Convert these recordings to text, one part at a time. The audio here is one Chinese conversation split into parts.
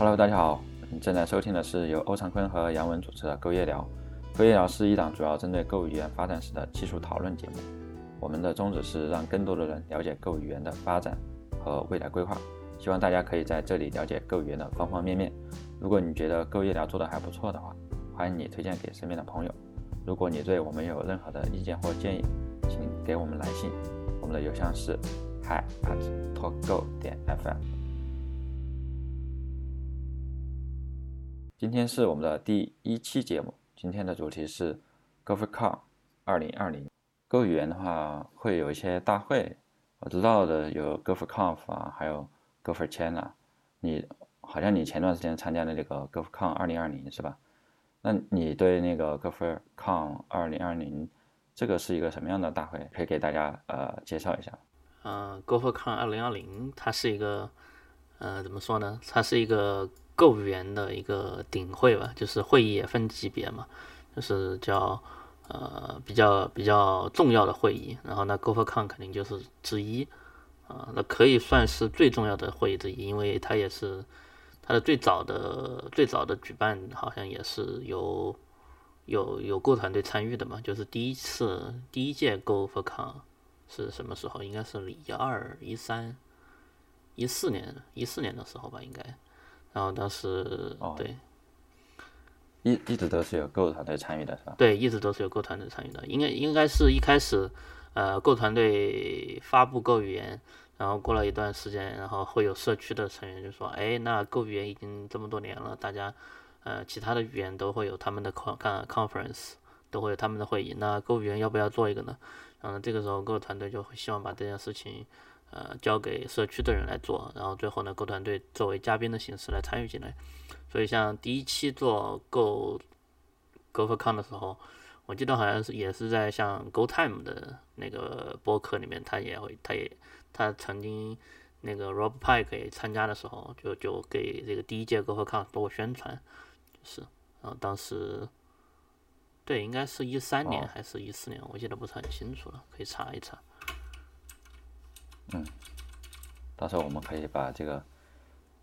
Hello，大家好，你正在收听的是由欧长坤和杨文主持的《购夜聊》。《购夜聊》是一档主要针对购物语言发展史的技术讨论节目。我们的宗旨是让更多的人了解购物语言的发展和未来规划。希望大家可以在这里了解购物语言的方方面面。如果你觉得《购夜聊》做的还不错的话，欢迎你推荐给身边的朋友。如果你对我们有任何的意见或建议，请给我们来信。我们的邮箱是 hi at talkgo 点 fm。今天是我们的第一期节目，今天的主题是 GoferCon 二零二零。Go 语言的话会有一些大会，我知道的有 GoferCon 啊，还有 GoferChina。你好像你前段时间参加的那个 GoferCon 二零二零是吧？那你对那个 GoferCon 二零二零这个是一个什么样的大会？可以给大家呃介绍一下。嗯，GoferCon 二零二零它是一个呃怎么说呢？它是一个购物员的一个顶会吧，就是会议也分级别嘛，就是叫呃比较比较重要的会议。然后呢，GopherCon 肯定就是之一啊，那可以算是最重要的会议之一，因为它也是。它的最早的最早的举办好像也是由有有 Go 团队参与的嘛，就是第一次第一届 Go for Con 是什么时候？应该是一二一三一四年一四年的时候吧，应该。然后当时对一一直都是有 Go 团队参与的是吧？对，一直都是有 Go 团队参与的，应该应该是一开始呃 Go 团队发布 Go 语言。然后过了一段时间，然后会有社区的成员就说：“哎，那 Go 语言已经这么多年了，大家，呃，其他的语言都会有他们的 con conference，都会有他们的会议。那 Go 语言要不要做一个呢？然后这个时候 Go 团队就会希望把这件事情，呃，交给社区的人来做。然后最后呢，Go 团队作为嘉宾的形式来参与进来。所以像第一期做 Go Go for Con 的时候，我记得好像是也是在像 Go Time 的那个播客里面，他也会，他也。他曾经那个 Rob Pike 也参加的时候，就就给这个第一届 GoForCon 做过宣传，是，然后当时，对，应该是一三年还是一四年，我记得不是很清楚了，可以查一查。嗯，到时候我们可以把这个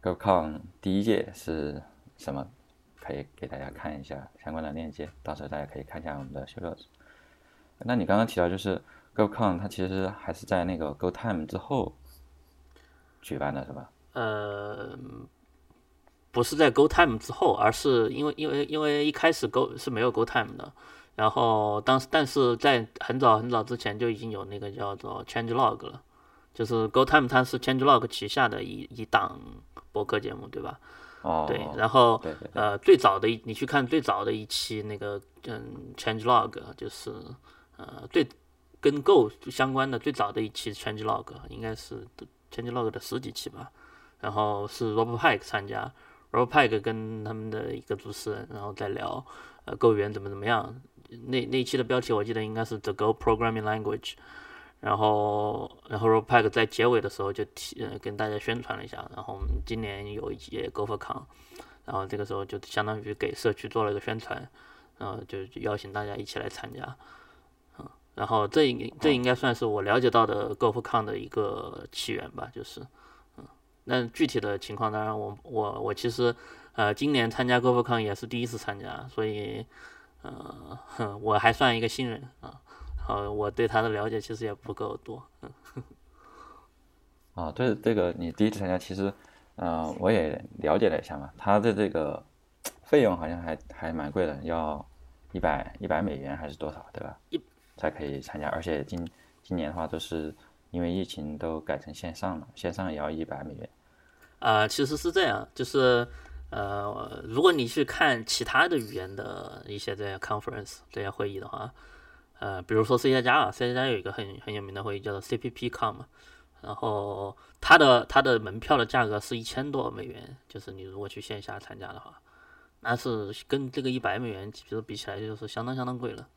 GoCon 第一届是什么，可以给大家看一下相关的链接，到时候大家可以看一下我们的 show notes。那你刚刚提到就是。GoCon 它其实还是在那个 GoTime 之后举办的，是吧？呃，不是在 GoTime 之后，而是因为因为因为一开始 Go 是没有 GoTime 的，然后当时但是在很早很早之前就已经有那个叫做 ChangeLog 了，就是 GoTime 它是 ChangeLog 旗下的一一档博客节目，对吧？哦。对，然后呃最早的一你去看最早的一期那个嗯 ChangeLog 就是呃最。跟 Go 相关的最早的一期 ChangeLog 应该是 ChangeLog 的十几期吧，然后是 Rob Pike 参加，Rob Pike 跟他们的一个主持人，然后再聊呃 Go 语言怎么怎么样。那那一期的标题我记得应该是 The Go Programming Language，然后然后 rob pack 在结尾的时候就提呃跟大家宣传了一下，然后我们今年有一届 Go for Con，然后这个时候就相当于给社区做了一个宣传，然后就邀请大家一起来参加。然后这应这应该算是我了解到的 GoForCon 的一个起源吧，就是，嗯，那具体的情况当然我我我其实，呃，今年参加 GoForCon 也是第一次参加，所以，呃，我还算一个新人啊，好，我对他的了解其实也不够多，嗯，啊，对这个你第一次参加，其实，呃，我也了解了一下嘛，他的这个费用好像还还蛮贵的，要一百一百美元还是多少，对吧？一。才可以参加，而且今今年的话都是因为疫情都改成线上了，线上也要一百美元。啊，其实是这样，就是呃，如果你去看其他的语言的一些这些 conference 这些会议的话，呃，比如说 C 加加啊，C 加加有一个很很有名的会议叫做 CPPCon 嘛，然后它的它的门票的价格是一千多美元，就是你如果去线下参加的话，那是跟这个一百美元其实比起来就是相当相当贵了。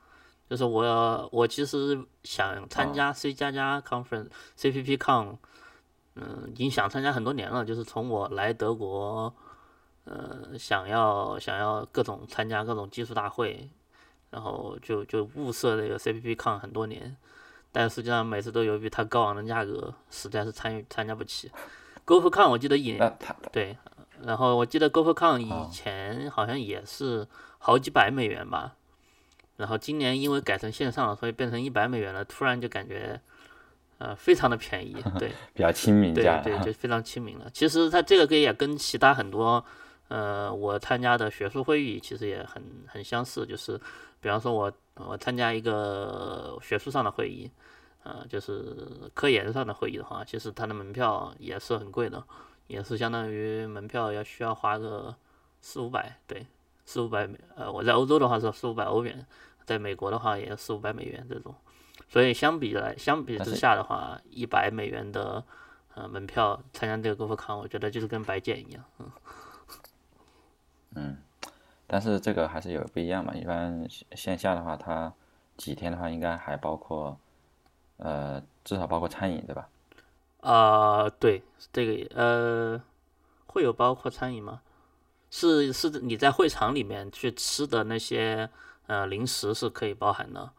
就是我，我其实想参加 C 加加 conference CPP con，嗯，已经想参加很多年了。就是从我来德国，呃，想要想要各种参加各种技术大会，然后就就物色这个 CPP con 很多年，但实际上每次都由于它高昂的价格，实在是参与参加不起。GoForCon 我记得以，对，然后我记得 GoFCon 以前好像也是好几百美元吧，然后今年因为改成线上了，所以变成一百美元了，突然就感觉呃非常的便宜，对，比较亲民对价。对，就非常亲民了。其实它这个跟也跟其他很多呃我参加的学术会议其实也很很相似，就是比方说我我参加一个学术上的会议，呃，就是科研上的会议的话，其实它的门票也是很贵的，也是相当于门票要需要花个四五百，对，四五百美，呃，我在欧洲的话是四五百欧元，在美国的话也四五百美元这种，所以相比来相比之下的话，一百美元的呃门票参加这个 GoFCon，我觉得就是跟白捡一样，嗯。但是这个还是有不一样嘛。一般线下的话，它几天的话，应该还包括，呃，至少包括餐饮，对吧？啊、对，这个呃，会有包括餐饮吗？是是你在会场里面去吃的那些呃零食是可以包含的，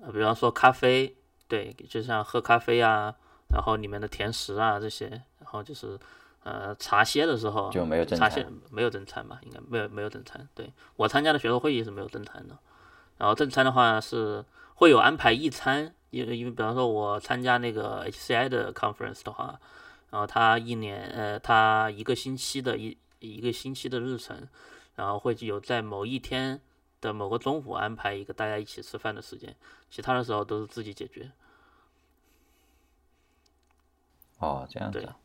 呃，比方说咖啡，对，就像喝咖啡啊，然后里面的甜食啊这些，然后就是呃茶歇的时候就没有正茶歇餐。没有正餐吧？应该没有没有正餐。对我参加的学术会议是没有正餐的，然后正餐的话是会有安排一餐，因为因为比方说我参加那个 HCI 的 conference 的话，然后他一年呃他一个星期的一一个星期的日程，然后会有在某一天的某个中午安排一个大家一起吃饭的时间，其他的时候都是自己解决。哦，这样子对啊。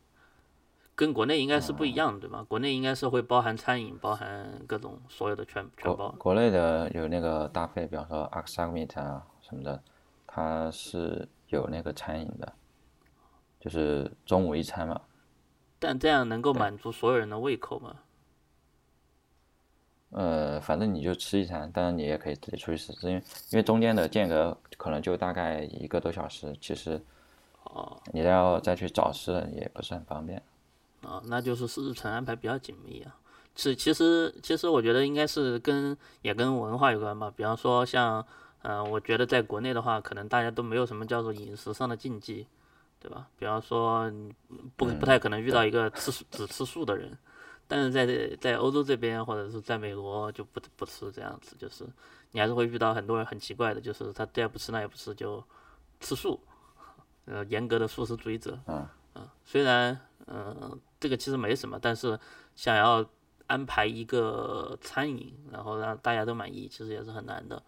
跟国内应该是不一样的，对吧？国内应该是会包含餐饮，包含各种所有的全全包。国内的有那个搭配，比方说 a x a m i t 啊什么的，它是有那个餐饮的，就是中午一餐嘛。但这样能够满足所有人的胃口吗？呃，反正你就吃一餐，当然你也可以自己出去吃吃，因为因为中间的间隔可能就大概一个多小时，其实哦，你要再去找吃的也不是很方便。啊，那就是日程安排比较紧密啊。是，其实其实我觉得应该是跟也跟文化有关吧。比方说像，嗯、我觉得在国内的话，可能大家都没有什么叫做饮食上的禁忌，对吧？比方说不不太可能遇到一个吃素只吃素的人，但是在在欧洲这边或者是在美国就不不吃这样子，就是你还是会遇到很多人很奇怪的，就是他这也不吃那也不吃就吃素，呃，严格的素食主义者。嗯嗯，虽然嗯、呃这个其实没什么，但是想要安排一个餐饮，然后让大家都满意，其实也是很难的。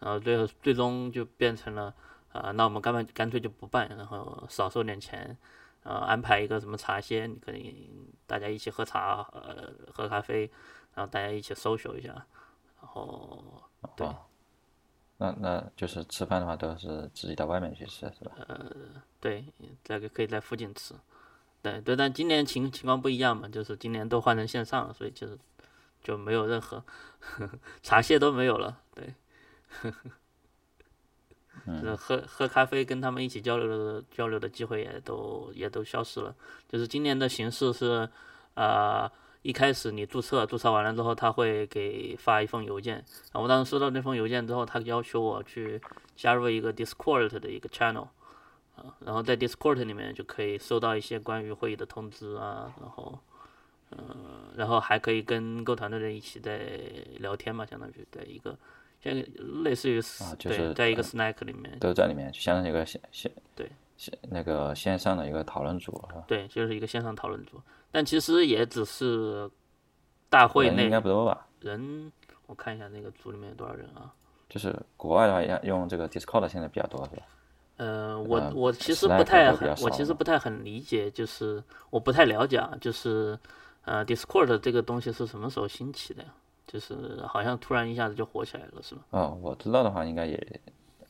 然后最后最终就变成了啊、那我们干脆干脆就不办，然后少收点钱，呃，安排一个什么茶歇，你可以大家一起喝茶，呃，喝咖啡，然后大家一起 social 一下，然后对哦，那那就是吃饭的话都是自己到外面去吃，是吧？呃对，这个可以在附近吃。对对，但今年情情况不一样嘛，就是今年都换成线上了，所以就是就没有任何 茶歇都没有了。对，就是喝喝咖啡跟他们一起交流的交流的机会也都也都消失了。就是今年的形式是，呃，一开始你注册，注册完了之后，他会给发一封邮件。然后我当时收到那封邮件之后，他要求我去加入一个 Discord 的一个 channel。啊，然后在 Discord 里面就可以收到一些关于会议的通知啊，然后，嗯、然后还可以跟各团队的人一起在聊天嘛，相当于在一个，像类似于、对，啊就是在一个呃 Snack 里面，都在里面，就相当于一个线线对线那个线上的一个讨论组，是吧？对，就是一个线上讨论组，但其实也只是大会内应该不多吧？人，我看一下那个组里面有多少人啊？就是国外的话，要用这个 Discord 现在比较多，是吧？呃，我呃我其实不太很，我其实不太很理解，就是我不太了解啊，就是呃，Discord 这个东西是什么时候兴起的呀？就是好像突然一下子就火起来了，是吗？哦，我知道的话，应该也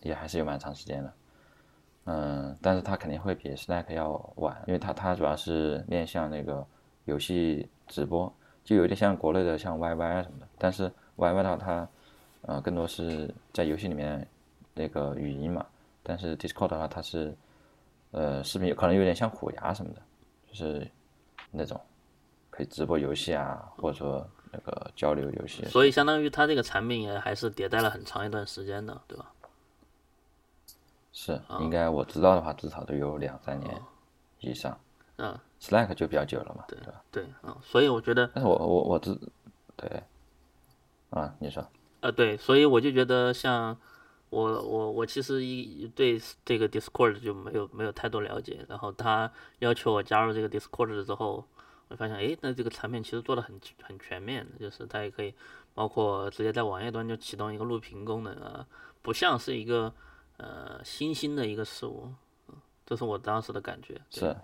也还是有蛮长时间的。嗯，但是它肯定会比 Slack 要晚，因为它它主要是面向那个游戏直播，就有点像国内的像 YY 啊什么的。但是 YY 的话，它呃更多是在游戏里面那个语音嘛，但是 Discord 的话，它是呃视频，可能有点像虎牙什么的，就是那种可以直播游戏啊，或者说那个交流游戏。所以相当于它这个产品也还是迭代了很长一段时间的，对吧？是，应该我知道的话，至少都有两三年以上。嗯，Slack 就比较久了嘛，对吧？对，嗯，所以我觉得，但是我我我知，对，啊，你说，呃，对，所以我就觉得像我我我其实一对这个 Discord 就没有没有太多了解，然后他要求我加入这个 Discord 之后，我发现，哎，那这个产品其实做的很很全面，就是它也可以包括直接在网页端就启动一个录屏功能啊，不像是一个呃新兴的一个事物，嗯，这是我当时的感觉，是，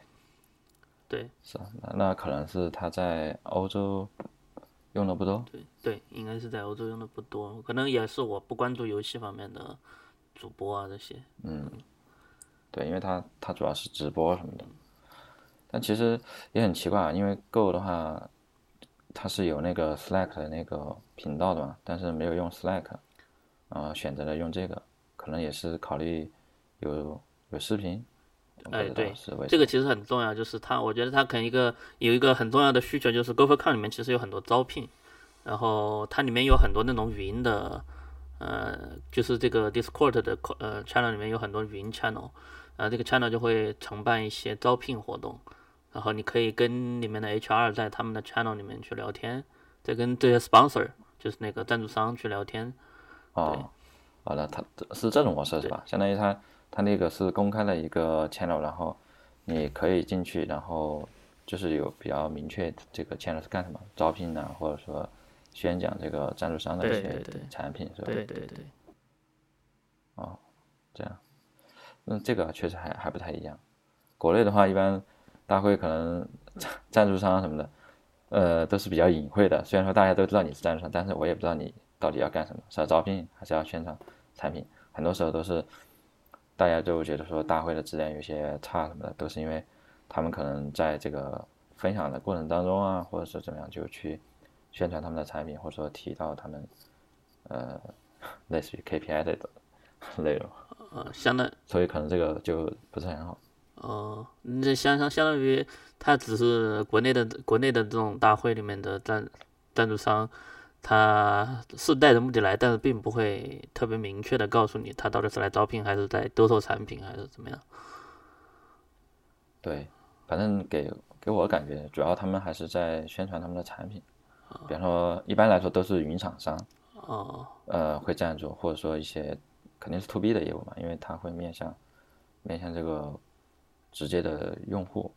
对，是，那那可能是他在欧洲用的不多，对对，应该是在欧洲用的不多，可能也是我不关注游戏方面的主播啊这些。嗯，对，因为它它主要是直播什么的，但其实也很奇怪啊，因为 Go 的话，它是有那个 Slack 的那个频道的嘛，但是没有用 Slack，啊、选择了用这个，可能也是考虑有有视频，哎对这个其实很重要，就是它，我觉得它可能一个有一个很重要的需求，就是 GoForCon 里面其实有很多招聘，然后它里面有很多那种语音的，呃，就是这个 Discord 的呃 channel 里面有很多语音 channel，然后这个 channel 就会承办一些招聘活动，然后你可以跟里面的 HR 在他们的 channel 里面去聊天，再跟这些 sponsor 就是那个赞助商去聊天，哦，好的，它是这种模式是吧？相当于它它那个是公开的一个 channel，然后你可以进去，然后就是有比较明确这个 channel 是干什么，招聘啊，或者说宣讲这个赞助商的一些产品是吧？对对对。哦这样，那，这个确实还还不太一样。国内的话，一般大会可能赞赞助商什么的，呃，都是比较隐晦的。虽然说大家都知道你是赞助商，但是我也不知道你到底要干什么，是要招聘还是要宣传产品。很多时候都是大家就觉得说大会的质量有些差什么的，都是因为他们可能在这个分享的过程当中啊，或者是怎么样，就去宣传他们的产品，或者说提到他们呃类似于 KPI 的内容。呃，相当所以可能这个就不是很好。哦，那相相相当于他只是国内的国内的这种大会里面的赞赞助商，他是带着目的来，但是并不会特别明确的告诉你他到底是来招聘还是在兜售产品还是怎么样。对，反正给给我感觉，主要他们还是在宣传他们的产品。比方说，一般来说都是云厂商，哦，呃，会赞助，或者说一些肯定是 to B 的业务嘛，因为它会面向面向这个直接的用户。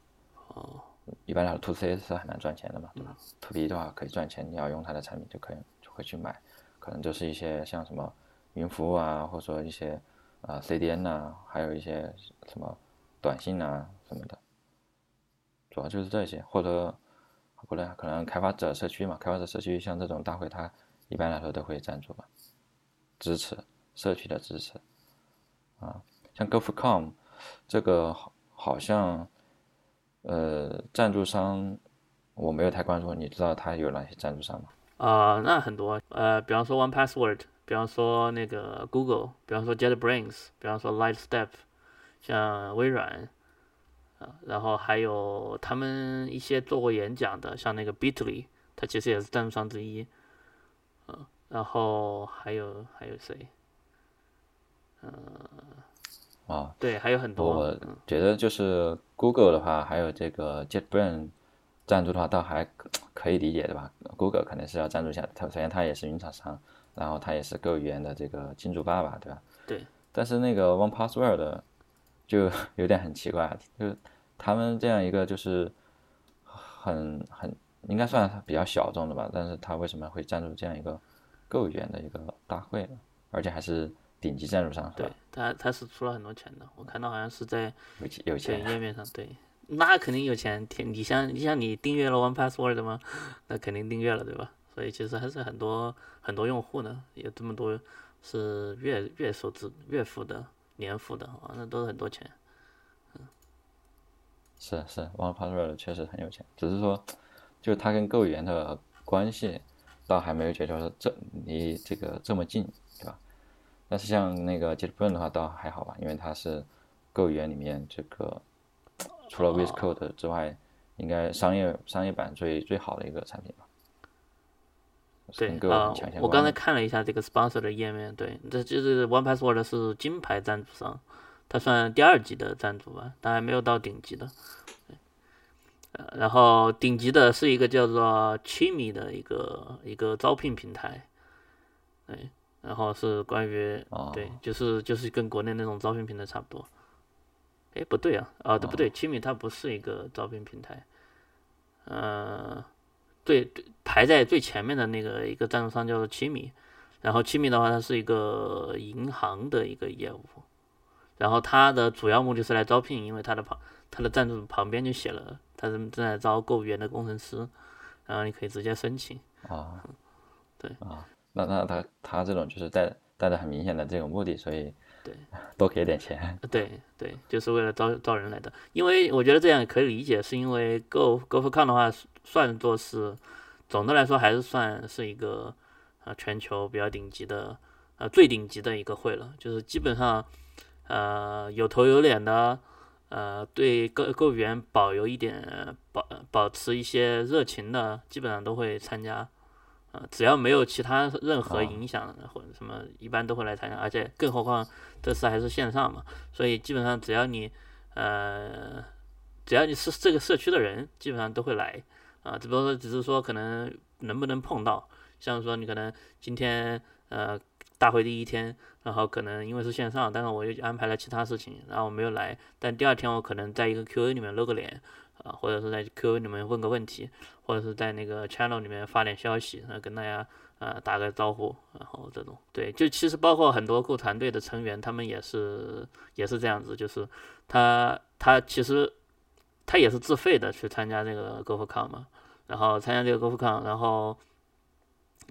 哦，一般来说 to C 是很难赚钱的嘛，对吧？to B 的话可以赚钱，你要用它的产品就可以就会去买，可能就是一些像什么云服务啊，或者说一些啊、CDN 呐、还有一些什么短信啊什么的，主要就是这些，或者不对，可能开发者社区嘛，开发者社区像这种大会，它一般来说都会赞助吧，支持社区的支持啊，像 GoFCom 这个好好像呃赞助商我没有太关注，你知道它有哪些赞助商吗？啊、那很多，呃，比方说 One Password，比方说那个 Google，比方说 JetBrains，比方说 Lightstep，像微软，啊，然后还有他们一些做过演讲的，像那个 Bitly，他其实也是赞助商之一，嗯，然后还有还有谁？啊，对，还有很多，我觉得就是 Google 的话，还有这个 JetBrains 赞助的话，倒还可可以理解的吧。Google 肯定是要赞助一下，它首先它也是云厂商，然后它也是 Go 语言的这个金主爸爸，对吧？对。但是那个 One Password 就 有点很奇怪，就是他们这样一个就是很很应该算比较小众的吧，但是他为什么会赞助这样一个语言的一个大会呢？而且还是顶级赞助商，对？，他他是出了很多钱的，我看到好像是在有钱有钱，页面上，对，那肯定有钱。天，你像你像你订阅了 One Password 吗？那肯定订阅了，对吧？所以其实还是很多很多用户呢，有这么多是月月收支、月付的、年付的啊，那都是很多钱。是是，One Password 确实很有钱，只是说，就它跟 Go 语言的关系，倒还没有觉得说这离这个这么近，对吧？但是像那个 JetBrains 的话，倒还好吧，因为它是 Go 语言里面这个除了 with Code 之外，应该商业商业版最最好的一个产品吧。是对啊很强相，我刚才。看了一下这个 sponsor 的页面，对，这就是 One Password 是金牌赞助商，它算第二级的赞助吧，当然没有到顶级的。呃，然后顶级的是一个叫做 Chimi 的一个一个招聘平台，对，然后是关于哦对，就是就是跟国内那种招聘平台差不多。哎，不对啊，啊，对不对？Chimi 它不是一个招聘平台，呃，对对，排在最前面的那个一个赞助商叫做 Chimi，然后 Chimi 的话，它是一个银行的一个业务，然后他的主要目的是来招聘，因为他的旁他的赞助旁边就写了，他是正在招购物员的工程师，然后你可以直接申请。啊，对啊，那那他他这种就是带带着很明显的这种目的，所以对 多给点钱，对对，就是为了招招人来的。因为我觉得这样也可以理解，是因为 Go GoFCon 的话，算作是总的来说还是算是一个呃全球比较顶级的呃最顶级的一个会了，就是基本上呃有头有脸的。呃，对购购员保有一点保保持一些热情的，基本上都会参加。呃，只要没有其他任何影响或者什么，一般都会来参加。而且更何况这次还是线上嘛，所以基本上只要你呃，只要你是这个社区的人，基本上都会来。啊，只不过只是说可能能不能碰到，像说你可能今天呃大会第一天。然后可能因为是线上，但是我又安排了其他事情，然后我没有来。但第二天我可能在一个 Q&A 里面露个脸，啊，或者是在 Q&A 里面问个问题，或者是在那个 channel 里面发点消息，然后跟大家呃打个招呼，然后这种对，就其实包括很多购团队的成员，他们也是也是这样子，就是他他其实他也是自费的去参加这个 GoFCon 嘛，然后参加这个 GoFCon，然后。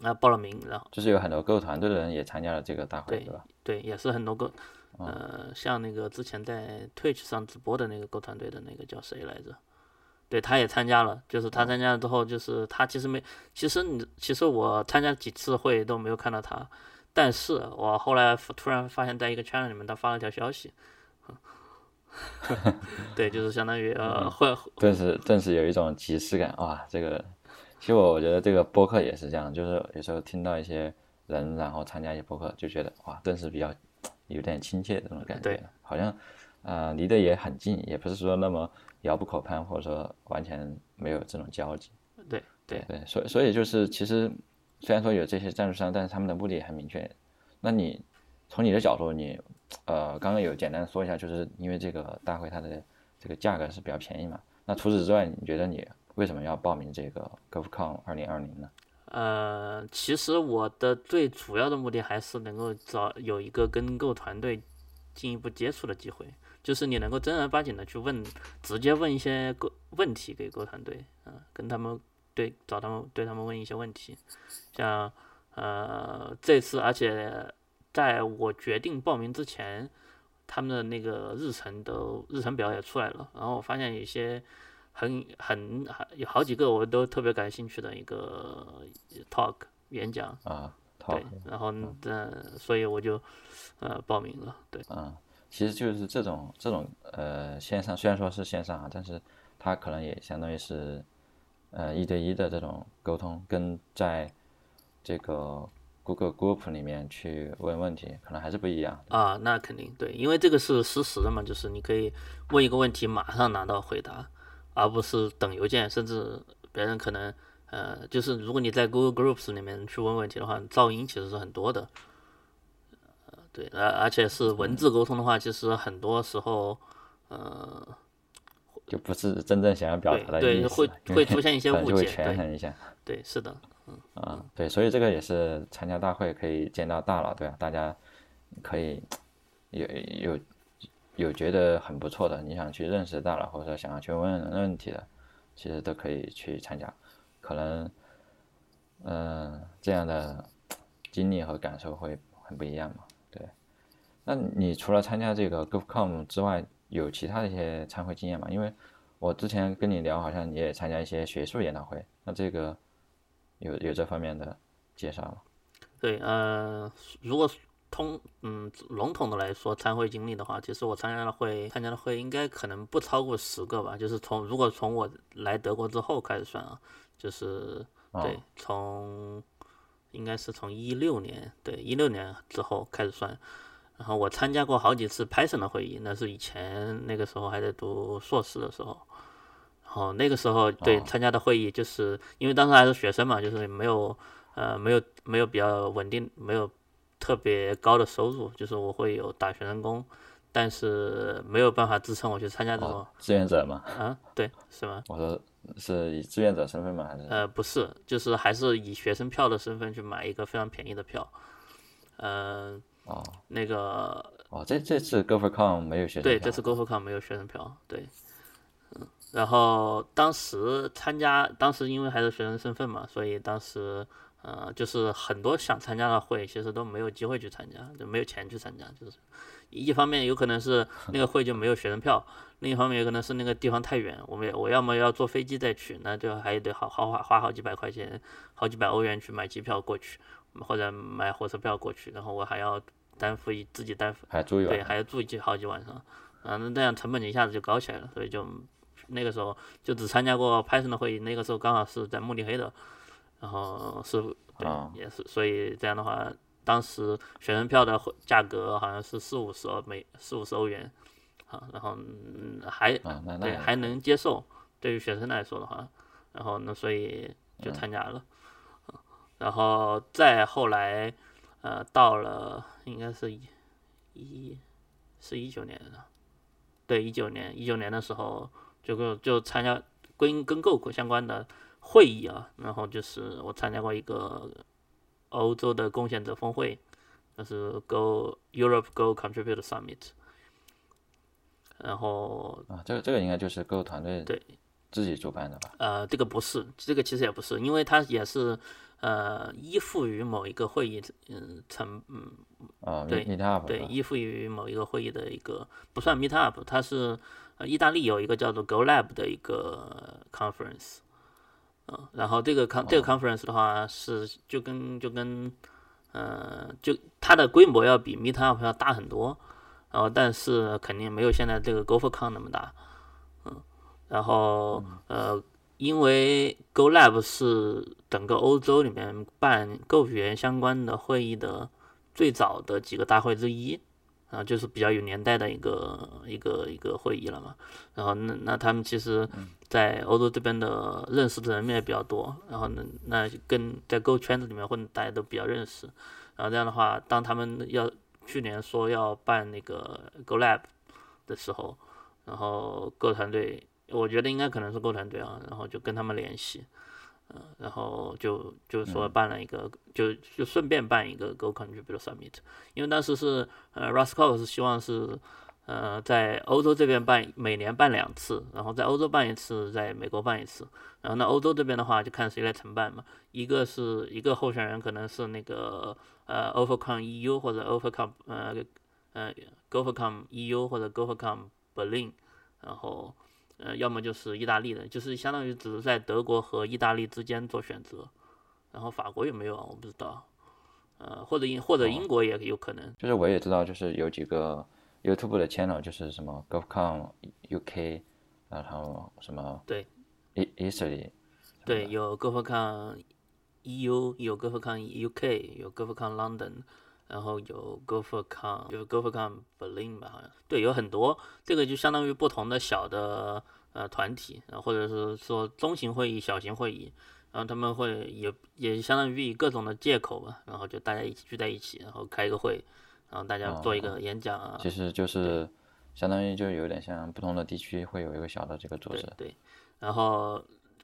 啊，报了名，然后就是有很多购团队的人也参加了这个大会，对对吧？对，也是很多个，呃，像那个之前在 Twitch 上直播的那个购团队的那个叫谁来着？对，他也参加了，就是他参加了之后，就是他其实没，其实你其实我参加几次会都没有看到他，但是我后来突然发现在一个 channel 里面他发了条消息，对，就是相当于呃会，顿时顿时有一种即视感，哇，这个。其实我我觉得这个播客也是这样，就是有时候听到一些人，然后参加一些播客，就觉得哇，顿时比较有点亲切这种感觉，好像呃离得也很近，也不是说那么遥不可攀，或者说完全没有这种交集。对对对，所以所以就是其实虽然说有这些赞助商，但是他们的目的也很明确。那你从你的角度，你呃刚刚有简单说一下，就是因为这个大会它的这个价格是比较便宜嘛。那除此之外，你觉得你？为什么要报名这个 GoFCon 二零二零呢？呃，其实我的最主要的目的还是能够找有一个跟购团队进一步接触的机会，就是你能够正儿八经的去问，直接问一些购问题给购团队，嗯、跟他们对找他们对他们问一些问题，像呃这次，而且在我决定报名之前，他们的那个日程都日程表也出来了，然后我发现有些。很很有好几个我都特别感兴趣的一个 talk 演讲啊，对，然后嗯，所以我就呃报名了，对，啊，其实就是这种这种呃线上虽然说是线上啊，但是它可能也相当于是呃一对一的这种沟通，跟在这个 Google Group 里面去问问题可能还是不一样啊，那肯定对，因为这个是实时的嘛，就是你可以问一个问题，马上拿到回答。而不是等邮件，甚至别人可能，呃，就是如果你在 Google Groups 里面去问问题的话，噪音其实是很多的，呃，对，而而且是文字沟通的话，其实很多时候，呃，就不是真正想要表达的意思，对，会会出现一些误解，权衡一下，对，是的，嗯，啊，对，所以这个也是参加大会可以见到大佬，对吧？大家可以有有。有觉得很不错的，你想去认识大佬，或者说想要去问问题的，其实都可以去参加。可能，嗯，这样的经历和感受会很不一样嘛。对。那你除了参加这个 GoFCom 之外，有其他的一些参会经验吗？因为我之前跟你聊，好像你也参加一些学术研讨会，那这个有有这方面的介绍吗？对，呃，如果。通嗯，笼统的来说，参会经历的话，其实我参加的会，参加的会应该可能不超过十个吧。就是从如果从我来德国之后开始算啊，就是对，从应该是从一六年，对一六年之后开始算。然后我参加过好几次 Python 的会议，那是以前那个时候还在读硕士的时候。然后，那个时候对参加的会议，就是因为当时还是学生嘛，就是没有呃没有没有比较稳定，没有特别高的收入，就是我会有打学生工，但是没有办法支撑我去参加这种志愿者嘛。啊，对，是吗？我说是以志愿者身份吗？还是？呃，不是，就是还是以学生票的身份去买一个非常便宜的票，嗯。哦，那个哦，这这次 GoForCon 没有学生票。对，这次 GoForCon 没有学生票。对，嗯，然后当时参加，当时因为还是学生身份嘛，所以当时呃，就是很多想参加的会，其实都没有机会去参加，就没有钱去参加。就是一方面有可能是 那个会就没有学生票，另一方面有可能是那个地方太远，我们我要么要坐飞机再去，那就还得好好花花好几百块钱，好几百欧元去买机票过去。或者买火车票过去，然后我还要担负一自己担负，还住一晚对，还要住一好几晚上，啊，那这样成本一下子就高起来了，所以就那个时候就只参加过 Python 的会议，那个时候刚好是在慕尼黑的，然后是，对，也是，所以这样的话，当时学生票的价格好像是四五十欧美四五十欧元，啊，然后还对还能接受，对于学生来说的话，然后那所以就参加了。然后再后来，呃，到了应该是一，一，是一九年的，对，一九年，一九年的时候就跟就参加跟跟 Go 相关的会议啊，然后就是我参加过一个欧洲的贡献者峰会，就是 Go Europe Go Contributor Summit，然后啊，这个这个应该就是 Go 团队对自己主办的吧？呃，这个不是，这个其实也不是，因为它也是。呃，依附于某一个会议，嗯，成，嗯，啊，对对，依附于某一个会议的一个不算 meet up，它是呃，意大利有一个叫做 Go Lab 的一个 conference，嗯，然后这个 con 这个 conference 的话是就跟就跟，呃，就它的规模要比 meet up 要大很多，然后但是肯定没有现在这个 GoForCon 那么大，嗯，然后呃。因为 Go Lab 是整个欧洲里面办 Go 语言相关的会议的最早的几个大会之一，啊，就是比较有年代的一个一个一个会议了嘛。然后那那他们其实，在欧洲这边的认识的人也比较多，然后那那跟在 Go 圈子里面混，大家都比较认识。然后这样的话，当他们要去年说要办那个 Go Lab 的时候，然后 Go 团队。我觉得应该可能是 Go 团队啊，然后就跟他们联系，嗯，然后就就说办了一个，就就顺便办一个 Go Contributor Summit，因为当时是呃 Roscoe 是希望是呃在欧洲这边办，每年办两次，然后在欧洲办一次，在美国办一次，然后那欧洲这边的话就看谁来承办嘛，一个是一个候选人可能是那个呃 Overcome EU 或者 Overcome 呃呃 GoForCom EU 或者 GoForCom Berlin，然后。呃，要么就是意大利的，就是相当于只是在德国和意大利之间做选择，然后法国有没有啊？我不知道，呃，或者英或者英国也有可能。就是我也知道，就是有几个 YouTube 的 channel，就是什么 GovCon UK，然后什么对，Italy，对，有 GovCon EU，有 GovCon UK，有 GovCon London。然后有 GoForCon，有 GoForCon Berlin 吧，好像对，有很多，这个就相当于不同的小的呃团体，然后或者是说中型会议、小型会议，然后他们会也也相当于以各种的借口吧，然后就大家一起聚在一起，然后开一个会，然后大家做一个演讲啊。其实就是相当于就有点像不同的地区会有一个小的这个组织。对，然后。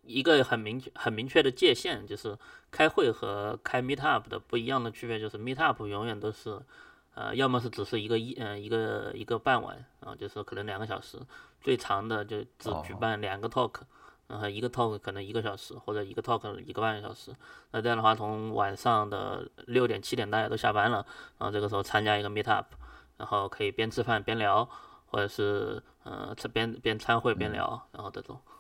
一个很明确、很明确的界限，就是开会和开 meet up 的不一样的区别，就是 meet up 永远都是，呃，要么是只是一个一，嗯，一个一个半晚，啊，就是可能两个小时，最长的就只举办两个 talk，然后一个 talk 可能一个小时，或者一个 talk 一个半小时。那这样的话，从晚上的六点、七点大家都下班了，然后这个时候参加一个 meet up，然后可以边吃饭边聊，或者是，呃，这边边参会边聊，然后这种。嗯，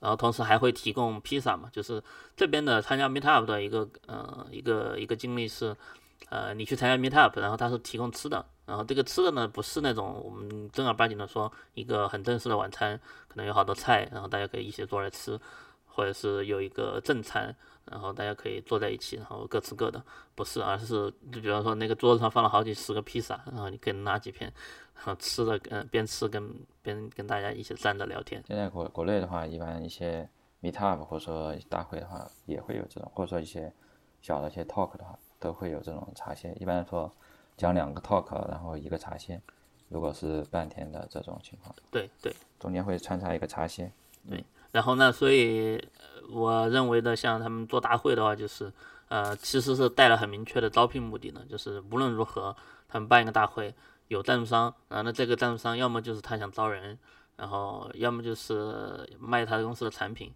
然后同时还会提供披萨嘛，就是这边的参加 Meetup 的一个呃一个一个经历是，呃，你去参加 Meetup，然后他是提供吃的，然后这个吃的呢不是那种我们正儿八经的说一个很正式的晚餐，可能有好多菜，然后大家可以一起坐来吃，或者是有一个正餐，然后大家可以坐在一起，然后各吃各的，不是，而是就比方说那个桌子上放了好几十个披萨，然后你可以拿几片，吃的，嗯，边吃跟边跟大家一起站着聊天。现在国国内的话，一般一些 meetup 或者说大会的话，也会有这种，或者说一些小的一些 talk 的话，都会有这种茶歇。一般来说，讲两个 talk，然后一个茶歇。如果是半天的这种情况，对对，中间会穿插一个茶歇。对，然后呢，所以我认为的，像他们做大会的话，就是呃，其实是带了很明确的招聘目的的，就是无论如何，他们办一个大会，有赞助商，然后那这个赞助商要么就是他想招人，然后要么就是卖他公司的产品，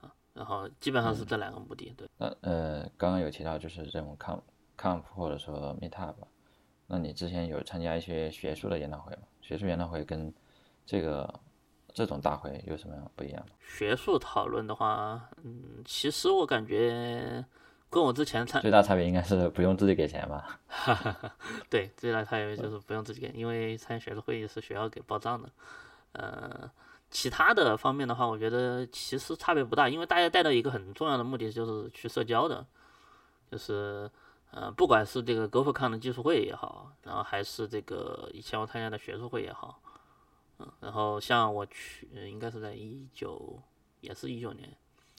啊，然后基本上是这两个目的。对。那呃，刚刚有提到就是这种 com com 或者说 meetup，那你之前有参加一些学术的研讨会吗？学术研讨会跟这个。这种大会有什么不一样学术讨论的话，嗯，其实我感觉跟我之前参最大差别应该是不用自己给钱吧？对，最大差别就是不用自己给，因为参学术会议是学校给报账的。呃，其他的方面的话，我觉得其实差别不大，因为大家带的一个很重要的目的就是去社交的，就是呃，不管是这个 GoFCon 的技术会也好，然后还是这个以前我参加的学术会也好。嗯，然后像我去，应该是在一九，也是一九年，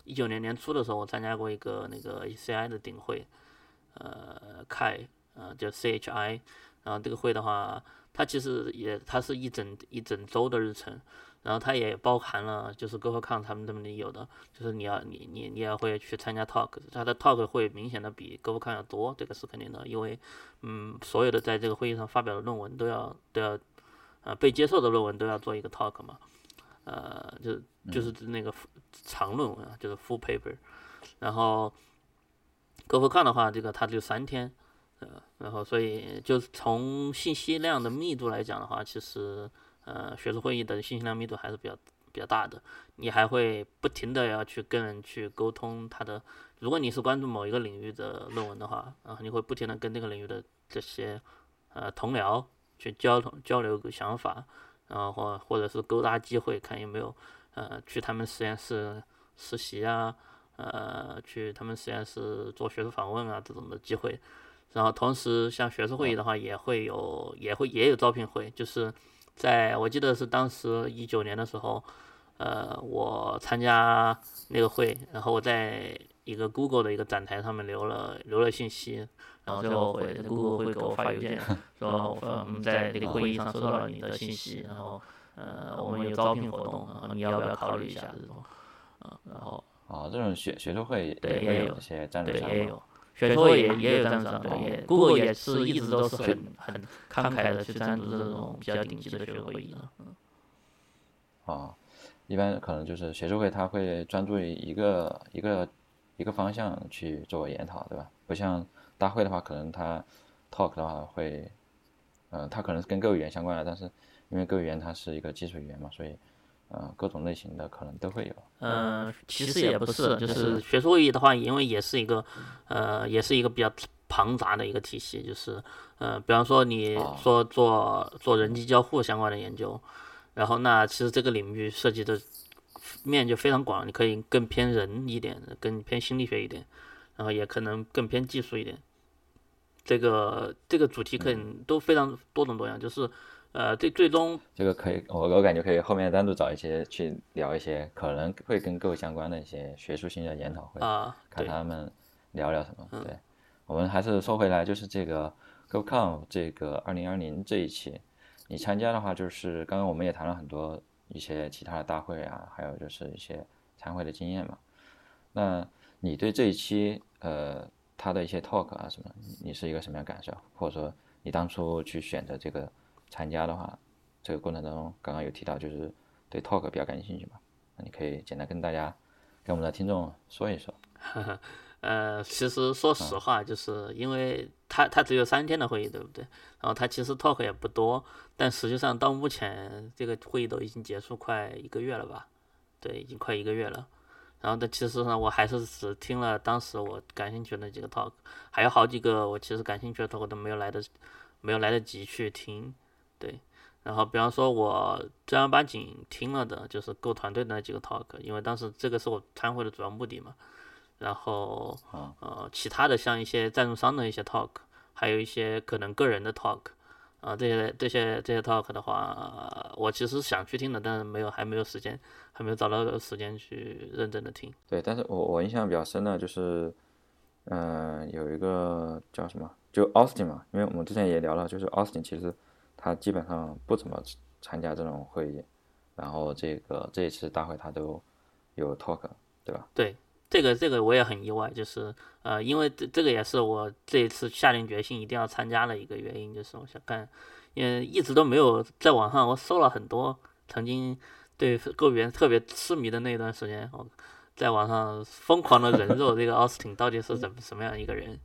一九年年初的时候，我参加过一个那个 ECI 的顶会，呃，开，呃，叫 CHI，然后这个会的话，它其实也，它是一整一整周的日程，然后它也包含了就是 g o o c o n 他们这边有的，就是你要你你你也会去参加 talk，它的 talk 会明显的比 g o o c o n 要多，这个是肯定的，因为嗯，所有的在这个会议上发表的论文都要都要。呃，被接受的论文都要做一个 talk 嘛，呃，就就是那个长论文啊，就是 full paper。然后，Go for 看的话，这个它就三天，呃，然后所以就是从信息量的密度来讲的话，其实呃，学术会议的信息量密度还是比较比较大的。你还会不停的要去跟人去沟通他的，如果你是关注某一个领域的论文的话，然后你会不停的跟那个领域的这些呃同僚。去交通交流个想法，然后或或者是勾搭机会，看有没有呃去他们实验室实习啊，呃去他们实验室做学术访问啊这种的机会。然后同时像学术会议的话，也会有也会也有招聘会，就是在我记得是当时一九年的时候，呃我参加那个会，然后我在一个 Google 的一个展台上面留了留了信息。然后最后会，Google 会给我发邮件，说我们在这个会议上收到了你的信息，然后呃，我们有招聘活动，然后你要不要考虑一下这种，嗯，然后哦，这种学学术会对也有一些赞助商，对也有，学术会也也有赞助商，对，Google 也是一直都是很很慷慨的去赞助这种比较顶级的学术会议的，嗯，啊，一般可能就是学术会他会专注于一个一个一个方向去做研讨，对吧？不像。大会的话，可能它 talk 的话会，嗯，它可能是跟 Go 语言相关的，但是因为 Go 语言它是一个基础语言嘛，所以，呃，各种类型的可能都会有。嗯，其实也不是，就是学术会议的话，因为也是一个，呃，也是一个比较庞杂的一个体系，就是，呃，比方说你说做做人机交互相关的研究，然后那其实这个领域涉及的面就非常广，你可以更偏人一点，更偏心理学一点。然后也可能更偏技术一点，这个这个主题可能都非常多种多样，就是呃，最最终这个可以，我我感觉可以后面单独找一些去聊一些可能会跟 Go 相关的一些学术性的研讨会啊，看他们聊聊什么。对，我们还是说回来，就是这个 GoCon 这个二零二零这一期，你参加的话，就是刚刚我们也谈了很多一些其他的大会啊，还有就是一些参会的经验嘛，那。你对这一期呃他的一些 talk 啊什么，你是一个什么样感受？或者说你当初去选择这个参加的话，这个过程当中刚刚有提到就是对 talk 比较感兴趣嘛？那你可以简单跟大家跟我们的听众说一说。呃，其实说实话，就是因为他他只有三天的会议，对不对？然后他其实 talk 也不多，但实际上到目前这个会议都已经结束快一个月了吧？对，已经快一个月了。然后但其实呢，我还是只听了当时我感兴趣的那几个 talk，还有好几个我其实感兴趣的 talk 都没有来得没有来得及去听，对。然后比方说我正儿八经听了的就是 Go 团队的那几个 talk，因为当时这个是我参会的主要目的嘛。然后啊呃其他的像一些赞助商的一些 talk，还有一些可能个人的 talk，啊这些这些这些 talk 的话，我其实想去听的，但是没有还没有时间，还没有找到时间去认真的听。对，但是我我印象比较深的就是，嗯、有一个叫什么，就 Austin 嘛，因为我们之前也聊了，就是 Austin 其实他基本上不怎么参加这种会议，然后这个这一次大会他都有 talk，对吧？对，这个这个我也很意外，就是呃，因为这这个也是我这一次下定决心一定要参加的一个原因，就是我想看，因为一直都没有在网上我搜了很多曾经对购物员特别痴迷的那段时间，我在网上疯狂的人肉这个奥斯汀到底是怎么什么样一个人，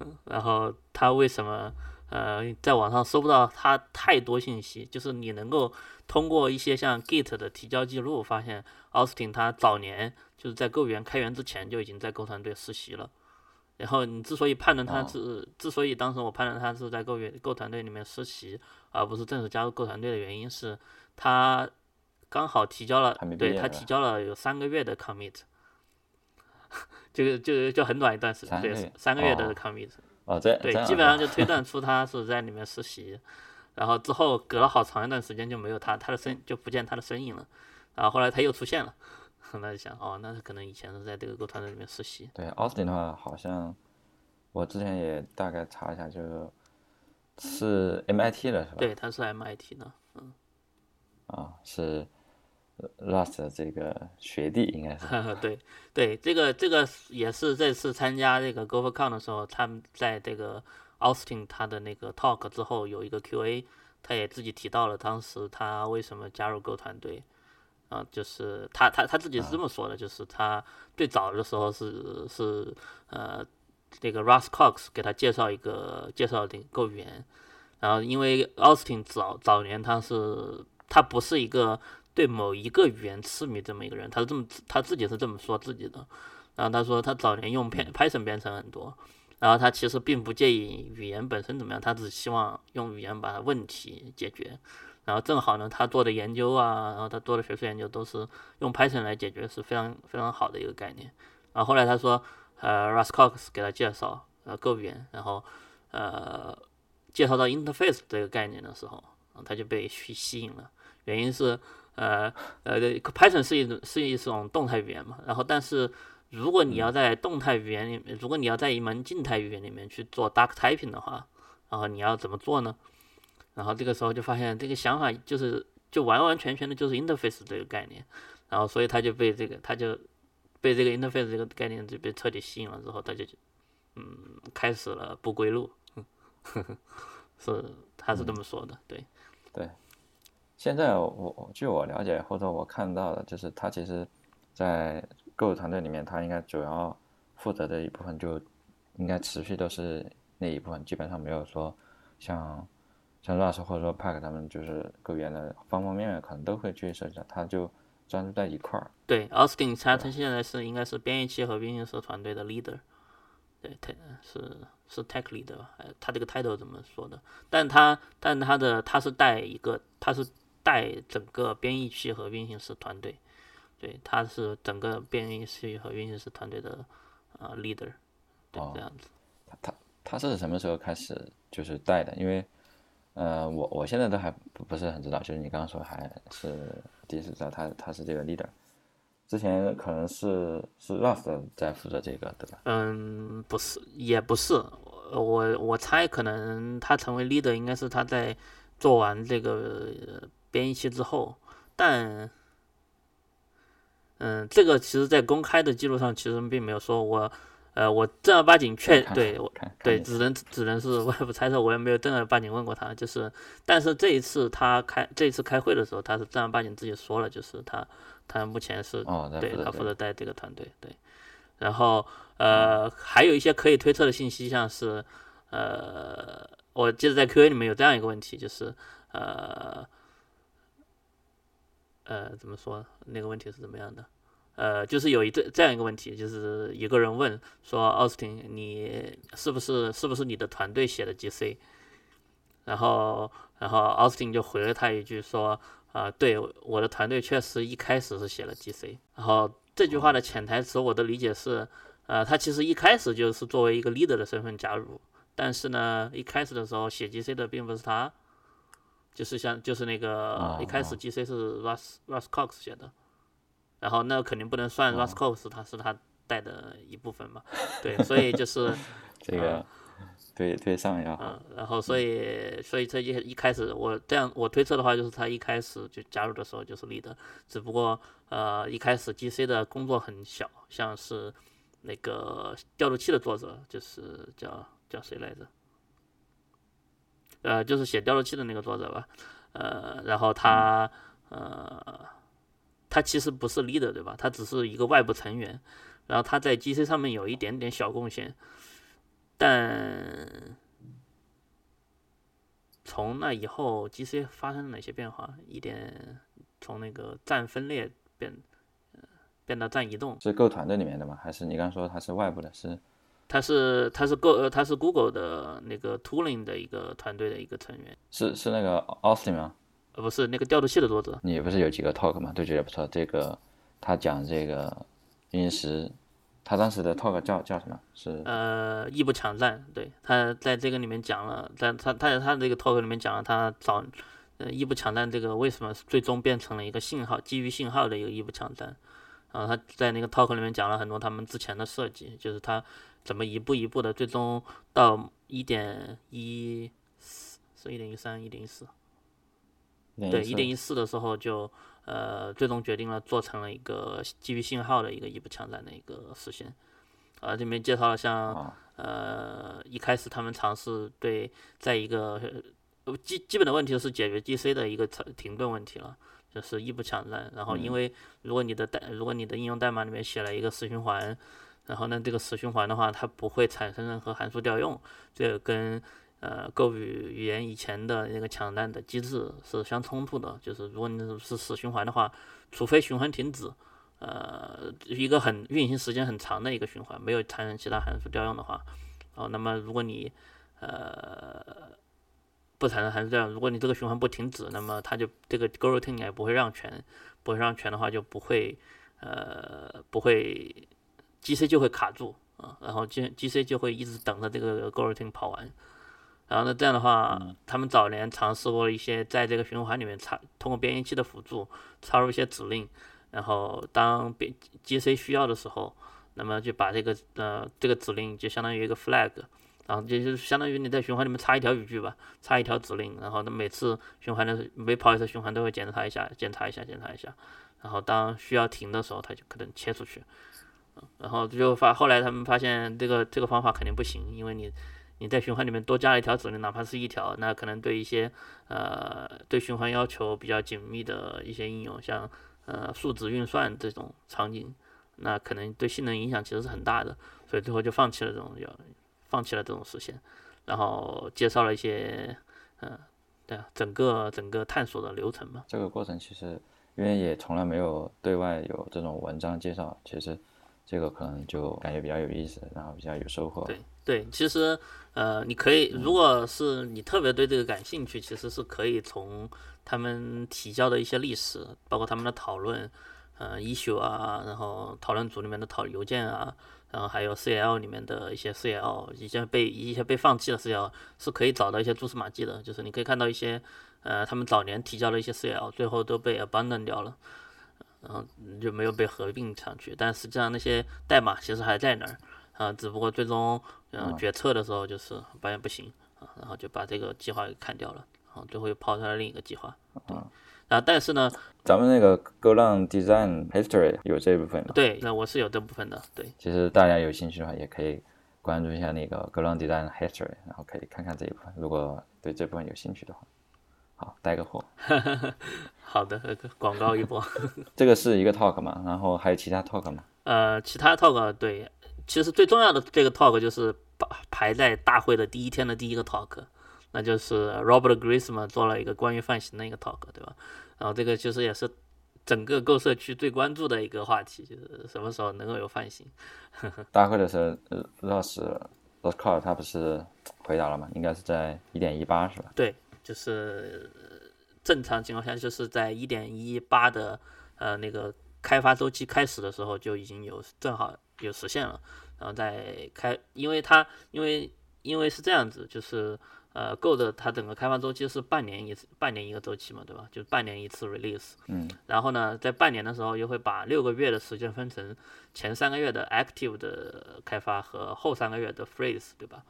嗯，然后他为什么呃在网上搜不到他太多信息，就是你能够通过一些像 Git 的提交记录发现。奥斯汀他早年就是在购物园开园之前就已经在购团队实习了，然后你之所以判断他哦。是，之所以当时我判断他是在购园购团队里面实习，而不是正式加入购团队的原因是，他刚好提交了对他提交了有三个月的 commit，就就就很短一段时间，对三个月，的哦。commit，哦，这对这，基本上啊就推断出他是在里面实习，然后之后隔了好长一段时间就没有他，他的身就不见他的身影了，然后后来他又出现了，那就想哦，那可能以前是在这个购团队里面实习，对 Austin 的话，好像我之前也大概查一下，就是是 MIT 的是吧？对，他是 MIT 的，嗯啊，是 Rust 的这个学弟应该是。对对，这个这个也是这次参加这个 GoForCon 的时候，他们在这个 Austin 他的那个 talk 之后有一个 Q&A，他也自己提到了当时他为什么加入 Go 团队，啊，就是他他他自己是这么说的，就是他最早的时候是是呃那个 Russ Cox 给他介绍一个介绍这个购物员，然后因为 Austin 早早年他是他不是一个对某一个语言痴迷这么一个人，他是这么他自己是这么说自己的。然后他说他早年用 Py- Python 编程很多，然后他其实并不介意语言本身怎么样，他只希望用语言把问题解决。然后正好呢，他做的研究啊，然后他做的学术研究都是用 Python 来解决，是非常非常好的一个概念。然后后来他说，呃，Russ Cox 给他介绍呃，Go 语言，然后呃介绍到 interface 这个概念的时候，他就被吸吸引了。原因是呃呃对，Python 是一种是一种动态语言嘛，然后但是如果你要在动态语言里面，如果你要在一门静态语言里面去做 duck typing 的话，然后你要怎么做呢？然后这个时候就发现这个想法就是就完完全全的就是 interface 这个概念，然后所以他就被这个他就被这个 interface 这个概念就被彻底吸引了之后，他就嗯开始了不归路，是他是这么说的，对。对。现在我我据我了解或者我看到的，就是他其实，在购物团队里面，他应该主要负责的一部分就应该持续都是那一部分，基本上没有说像像 Rust 或者说 Pack 他们就是购物员的方方面面可能都会去涉及到，他就专注在一块儿。对，Austin 他他现在是应该是编译器和编译师团队的 leader，对，他是是 tech leader 吧？呃他这个 title 怎么说的？但他但他的他是带一个，他是带整个编译器和运行师团队，对，他是整个编译器和运行师团队的呃 leader，对，哦这样子。他他是什么时候开始就是带的？因为呃，我我现在都还不是很知道，就是你刚刚说还是第一次知道他他是这个 leader，之前可能是是 Rust 在负责这个，对吧？嗯，不是，也不是，我我猜可能他成为 leader 应该是他在做完这个编译器之后，但，嗯，这个其实在公开的记录上其实并没有说我，呃，我正儿八经确对我对，只能只能是我也不猜测，我也没有正儿八经问过他，就是，但是这一次他开这一次开会的时候，他是正儿八经自己说了，就是他他目前是哦，对他负责带这个团队，对。然后呃，还有一些可以推测的信息，像是呃，我记得在 Q&A 里面有这样一个问题，就是呃呃，怎么说？那个问题是怎么样的？呃，就是有一这这样一个问题，就是有个人问说，奥斯汀，你是不是是不是你的团队写的 GC？然后然后奥斯汀就回了他一句说，啊、对，我的团队确实一开始是写了 GC。然后这句话的潜台词，我的理解是，呃，他其实一开始就是作为一个 leader 的身份加入，但是呢，一开始的时候写 GC 的并不是他，就是像就是那个一开始 GC 是 Russ Russ Cox 写的，然后那肯定不能算 r a s c o s 他是他带的一部分嘛，对，所以就是 这个。对对上呀，嗯，然后所以所以这一一开始我这样我推测的话，就是他一开始就加入的时候就是 leader，只不过呃一开始 GC 的工作很小，像是那个调度器的作者就是叫叫谁来着？呃，就是写调度器的那个作者吧，呃，然后他呃他其实不是 leader 对吧？他只是一个外部成员，然后他在 GC 上面有一点点小贡献。但从那以后，GC 发生了哪些变化？一点从那个站分裂变，变到站移动。是 Go 团队里面的吗？还是你刚说他是外部的？是？他是他是 Go 呃他是 Google 的那个 Tooling 的一个团队的一个成员。是是那个 Austin 吗？呃不是那个调度器的作者。你不是有几个 talk 吗？都觉得不错。这个他讲这个运时。他当时的 talk 叫叫什么？是呃，异步抢占。对他在这个里面讲了，在他他在他这个 talk 里面讲了，他找呃异步抢占这个为什么最终变成了一个信号基于信号的一个异步抢占。然后他在那个 talk 里面讲了很多他们之前的设计，就是他怎么一步一步的，最终到一点一四是一点一三一点一四，对一点一四的时候就。呃，最终决定了做成了一个基于信号的一个异步抢占的一个实现。啊，这边介绍了像呃一开始他们尝试对在一个基基本的问题是解决 GC 的一个停顿问题了，就是异步抢占。然后因为如果你的代如果你的应用代码里面写了一个死循环，然后呢这个死循环的话它不会产生任何函数调用，这跟呃，Go 语言以前的那个抢占的机制是相冲突的，就是如果你是死循环的话，除非循环停止，呃，一个很运行时间很长的一个循环，没有产生其他函数调用的话，哦，那么如果你呃不产生函数调用，如果你这个循环不停止，那么它就这个 Go routine 也不会让权，不会让权的话就不会呃不会 GC 就会卡住啊，然后 G GC 就会一直等着这个 Go routine 跑完。然后呢，这样的话，他们早年尝试过一些在这个循环里面插通过编译器的辅助插入一些指令，然后当编 GC 需要的时候，那么就把这个呃这个指令就相当于一个 flag，然后就是相当于你在循环里面插一条语句吧，插一条指令，然后呢每次循环的每跑一次循环都会检查一下，检查一下，检查一下，然后当需要停的时候，它就可能切出去，然后就发后来他们发现这个这个方法肯定不行，因为你。你在循环里面多加了一条指令，哪怕是一条，那可能对一些呃对循环要求比较紧密的一些应用，像呃数值运算这种场景，那可能对性能影响其实是很大的，所以最后就放弃了这种要放弃了这种实现，然后介绍了一些嗯对整个整个探索的流程嘛。这个过程其实因为也从来没有对外有这种文章介绍，其实这个可能就感觉比较有意思，然后比较有收获。对对，其实。呃，你可以，如果是你特别对这个感兴趣，其实是可以从他们提交的一些历史，包括他们的讨论，呃，issue 啊，然后讨论组里面的讨邮件啊，然后还有 CL 里面的一些 CL，一些被一些被放弃的 CL，是可以找到一些蛛丝马迹的。就是你可以看到一些，呃，他们早年提交的一些 CL，最后都被 abandon 掉了，然后就没有被合并上去，但实际上那些代码其实还在那儿。啊，只不过最终嗯决策的时候就是发现不行啊，然后就把这个计划给砍掉了，然后最后又抛出来另一个计划。对，然后但是呢，咱们那个 GoLang Design History 有这部分的。对，那我是有这部分的。对，其实大家有兴趣的话，也可以关注一下那个 GoLang Design History，然后可以看看这一部分。如果对这部分有兴趣的话，好带个货。好的，广告一波。这个是一个 talk 嘛，然后还有其他 talk 吗？呃，其他 talk 对。其实最重要的这个 talk 就是排排在大会的第一天的第一个 talk，那就是 Robert Grisman 做了一个关于泛型的一个 talk，对吧？然后这个其实也是整个购社区最关注的一个话题，就是什么时候能够有泛型。大会的时候，Ross Ross Carr 他不是回答了吗？应该是在一点一八是吧？对，就是正常情况下就是在一点一八的呃那个开发周期开始的时候就已经有正好。有实现了，然后再开，因为它因为因为是这样子，就是呃，Go 的它整个开发周期是半年一次，半年一个周期嘛，对吧？就半年一次 release。嗯。然后呢，在半年的时候又会把六个月的时间分成前三个月的 active 的开发和后三个月的 freeze，对吧？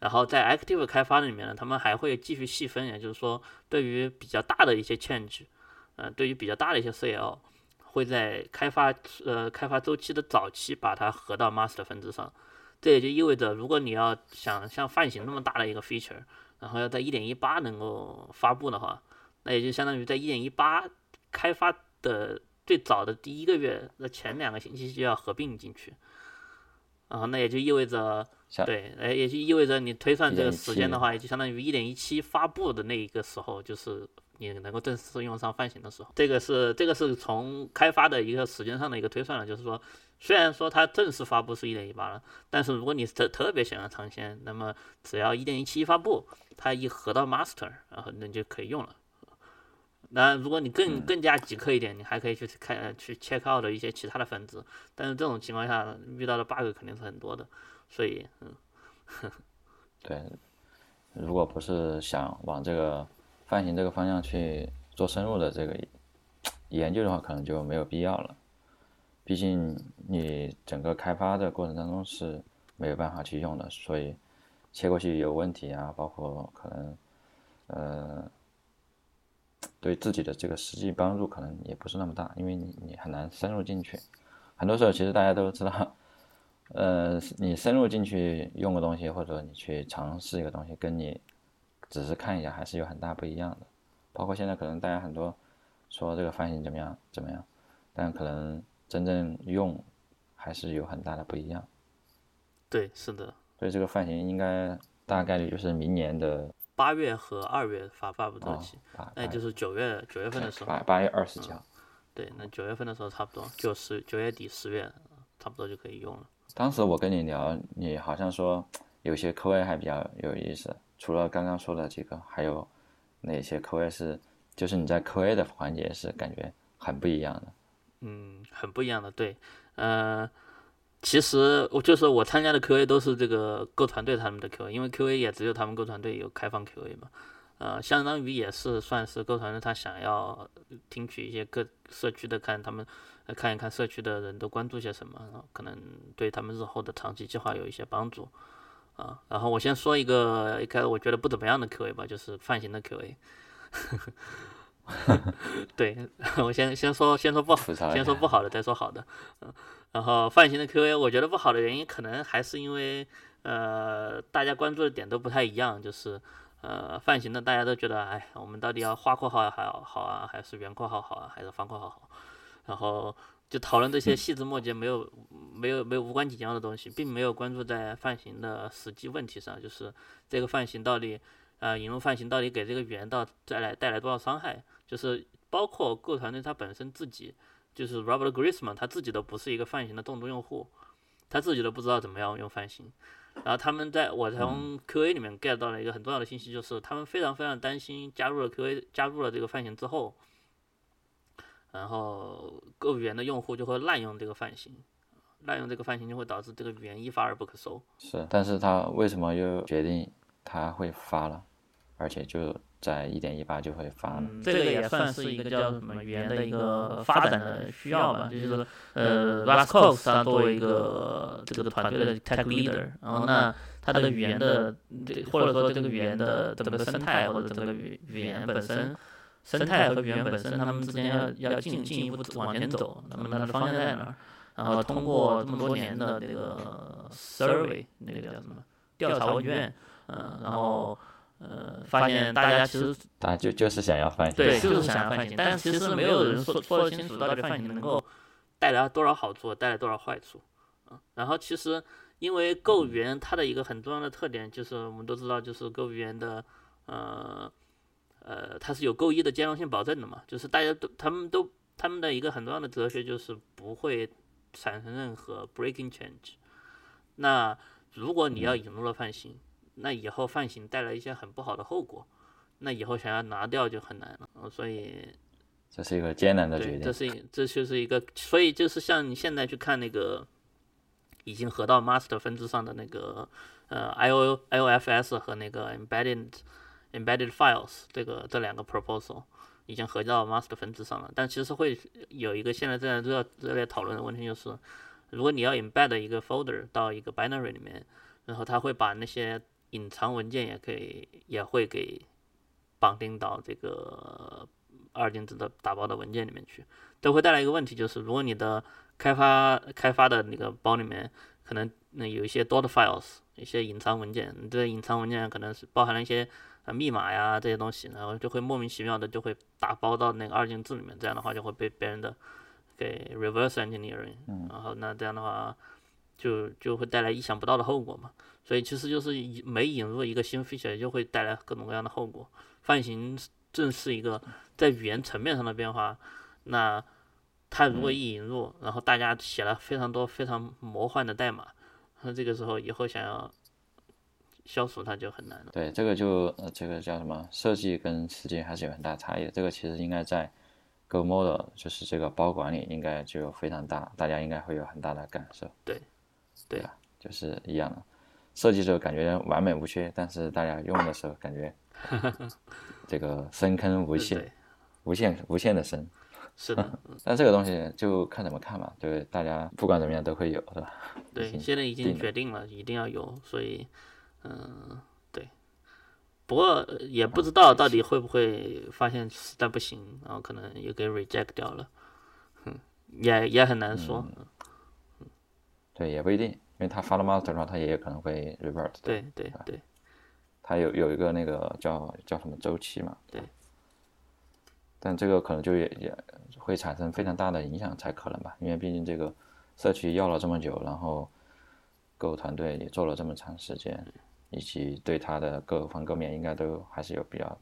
然后在 active 开发里面呢，他们还会继续细分，也就是说，对于比较大的一些 change，呃，对于比较大的一些 CL，会在开发呃开发周期的早期把它合到 master 分支上。这也就意味着，如果你要想像泛型那么大的一个 feature，然后要在1.18能够发布的话，那也就相当于在1.18开发的最早的第一个月的前两个星期就要合并进去。然后那也就意味着。对，哎，也就意味着你推算这个时间的话，也就相当于一点一七发布的那一个时候，就是你能够正式用上泛型的时候。这个是这个是从开发的一个时间上的一个推算了，就是说，虽然说它正式发布是一点一八了，但是如果你特特别想要尝鲜，那么只要一点一七发布，它一合到 master，然后那就可以用了。那如果你更更加极客一点，你还可以去看去 check out 的一些其他的分支，但是这种情况下遇到的 bug 肯定是很多的。所以，嗯，对，如果不是想往这个泛型这个方向去做深入的这个研究的话，可能就没有必要了。毕竟你整个开发的过程当中是没有办法去用的，所以切过去有问题啊，包括可能，呃，对自己的这个实际帮助可能也不是那么大，因为你你很难深入进去。很多时候其实大家都知道。呃，你深入进去用个东西，或者你去尝试一个东西，跟你只是看一下还是有很大不一样的。包括现在可能大家很多说这个发型怎么样怎么样，但可能真正用还是有很大的不一样。对，是的。所以这个发型应该大概率就是明年的八月和二月发发布周期，那就是九月九月份的时候。八八月二十几号。对，那九月份的时候差不多，就十九月底十月差不多就可以用了。当时我跟你聊，你好像说有些 QA 还比较有意思，除了刚刚说的几个，还有哪些 QA 是，就是你在 QA 的环节是感觉很不一样的。嗯，很不一样的，对，呃，其实我就是我参加的 QA 都是这个各团队他们的 QA，因为 QA 也只有他们各团队有开放 QA 嘛。呃，相当于也是算是各团队，他想要听取一些各社区的，看他们看一看社区的人都关注些什么，然后可能对他们日后的长期计划有一些帮助啊。然后我先说一个一开始我觉得不怎么样的 QA 吧，就是泛型的 QA。对，我先先说先说不好，先说不好的，再说好的。嗯，然后泛型的 QA，我觉得不好的原因可能还是因为呃大家关注的点都不太一样，就是。呃，泛型的大家都觉得，哎，我们到底要花括号好好啊，还是圆括号好啊，还是方括号好？然后就讨论这些细枝末节，没有没有没有无关紧要的东西，并没有关注在泛型的实际问题上，就是这个泛型到底，呃，引入泛型到底给这个语言到带来带来多少伤害？就是包括 Go 团队它本身自己，就是 Robert Grisman 他自己都不是一个泛型的重度用户，他自己都不知道怎么样用泛型。然后他们在我从 QA 里面 get 到了一个很重要的信息，就是他们非常非常担心加入了 QA 加入了这个泛型之后，然后 Go 语言的用户就会滥用这个泛型，滥用这个泛型就会导致这个语言一发而不可收。是，但是他为什么又决定他会发了，而且就。在一点一八就会发了，这个也算是一个叫什么语言的一个发展的需要吧，就是呃 r a s c o s 他作为一个这个团队的 tech leader，然后那他的语言的或者说这个语言的整个生态或者整个语语言本身生态和语言本身，他们之间要要进进一步往前走，那么它的方向在哪儿？然后通过这么多年的这个 survey 那个叫什么调查问卷，嗯，然后。呃，发现大家其实，大家就就是想要泛型，对，就是想要泛型，但是其实没有人说说得清楚到底泛型能够带来多少好处，带来多少坏处。嗯，然后其实因为 Go 语言它的一个很重要的特点就是，我们都知道，就是 Go 语言的，呃呃，它是有 Go 一的兼容性保证的嘛，就是大家都他们都他们的一个很重要的哲学就是不会产生任何 breaking change。那如果你要引入了泛型，那以后泛型带来一些很不好的后果，那以后想要拿掉就很难了。所以这是一个艰难的决定。这是这就是一个，所以就是像你现在去看那个已经合到 master 分支上的那个呃 I O I O F S 和那个 embedded embedded files 这个这两个 proposal 已经合到 master 分支上了，但其实会有一个现在正在热热烈讨论的问题，就是如果你要 embed 一个 folder 到一个 binary 里面，然后它会把那些隐藏文件也可以也会给绑定到这个二进制的打包的文件里面去，这会带来一个问题，就是如果你的开发开发的那个包里面可能那有一些 dot files，一些隐藏文件，你这些隐藏文件可能是包含了一些呃密码呀这些东西，然后就会莫名其妙的就会打包到那个二进制里面，这样的话就会被别人的给 reverse engineering，然后那这样的话就就会带来意想不到的后果嘛。所以其实就是每引入一个新 feature 就会带来各种各样的后果。泛型正是一个在语言层面上的变化，那它如果一引入，然后大家写了非常多非常魔幻的代码，那这个时候以后想要消除它就很难了。对，这个就呃，这个叫什么？设计跟实际还是有很大差异的。这个其实应该在 Go Model，就是这个包管理应该就有非常大，大家应该会有很大的感受。对，对啊，就是一样的。设计者感觉完美无缺，但是大家用的时候感觉 这个深坑无限，无限无限的深。是的，但这个东西就看怎么看嘛，对，大家不管怎么样都会有，是吧？对，现在已经决定了，一定要有，所以，嗯，对。不过也不知道到底会不会发现实在不行，然后可能又给 reject 掉了，嗯，也也很难说。嗯，对，也不一定，因为他发了 master 的话，他也有可能会 revert。对对对。他有有一个那个叫叫什么周期嘛？对。但这个可能就也也会产生非常大的影响才可能吧，因为毕竟这个社区要了这么久，然后 Go 团队也做了这么长时间，以及对它的各方各面应该都还是有比较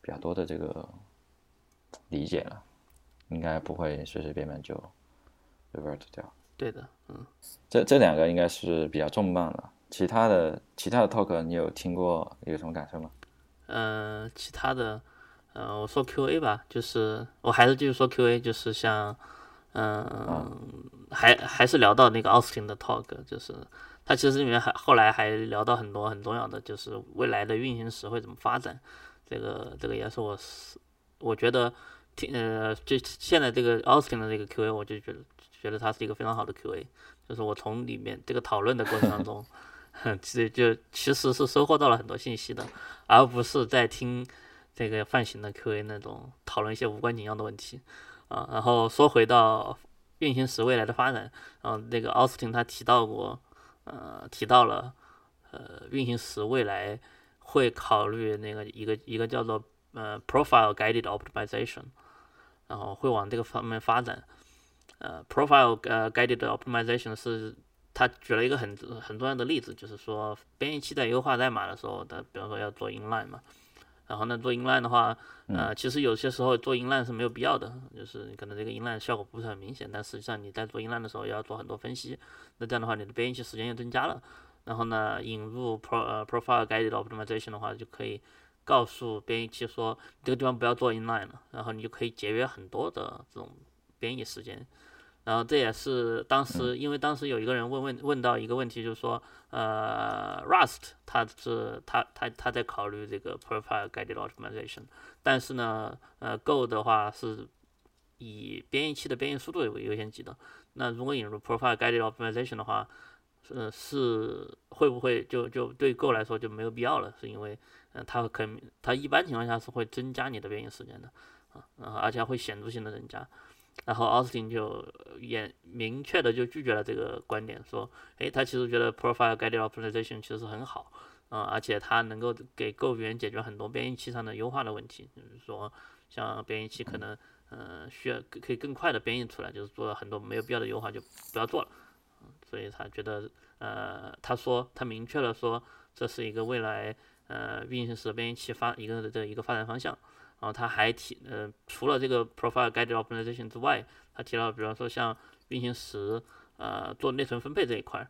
比较多的这个理解了，应该不会随随便便就 revert 掉。对的，嗯。这这两个应该是比较重磅的，其他的其他的 talk 你有听过有什么感受吗？嗯，其他的。嗯，我说 Q A 吧，就是我还是继续说 Q A，就是像，嗯，还还是聊到那个奥斯汀的 talk，就是他其实里面还后来还聊到很多很重要的，就是未来的运行时会怎么发展，这个这个也是我是我觉得听呃就现在这个奥斯汀的这个 Q A，我就觉得觉得它是一个非常好的 Q A，就是我从里面这个讨论的过程当中，其实就其实是收获到了很多信息的，而不是在听。这个泛型的 QA 那种讨论一些无关紧要的问题，啊，然后说回到运行时未来的发展，然后那个奥斯汀他提到过，呃，提到了，呃，运行时未来会考虑那个一个一个叫做呃 Profile Guided Optimization，然后会往这个方面发展，呃，Profile 呃 Guided Optimization 是他举了一个很很重要的例子，就是说编译器在优化代码的时候，他比方说要做 inline 嘛。然后呢，做 inline 的话，呃，其实有些时候做 inline 是没有必要的，就是你可能这个 inline 效果不是很明显，但实际上你在做 inline 的时候要做很多分析，那这样的话你的编译器时间又增加了。然后呢，引入 pro 呃 profile guided optimization 的话，就可以告诉编译器说这个地方不要做 inline 了，然后你就可以节约很多的这种编译时间。然后这也是当时，因为当时有一个人问问问到一个问题，就是说，呃，Rust 它是它它它在考虑这个 Profile Guided Optimization，但是呢，呃，Go 的话是以编译器的编译速度为优先级的。那如果引入 Profile Guided Optimization 的话，呃，是会不会就就对 Go 来说就没有必要了？是因为，嗯，它可它一般情况下是会增加你的编译时间的，啊，然后而且会显著性的增加。然后奥斯汀就也明确的就拒绝了这个观点，说，诶，他其实觉得 Profile Guided Optimization 其实很好，啊，而且它能够给 Go 语言解决很多编译器上的优化的问题，就是说，像编译器可能，呃，需要可以更快的编译出来，就是做了很多没有必要的优化就不要做了，所以他觉得，呃，他说他明确了说，这是一个未来，呃，运行时编译器发一个的一个发展方向。然后他还提，呃，除了这个 profile guided optimization 之外，他提到，比方说像运行时，呃，做内存分配这一块，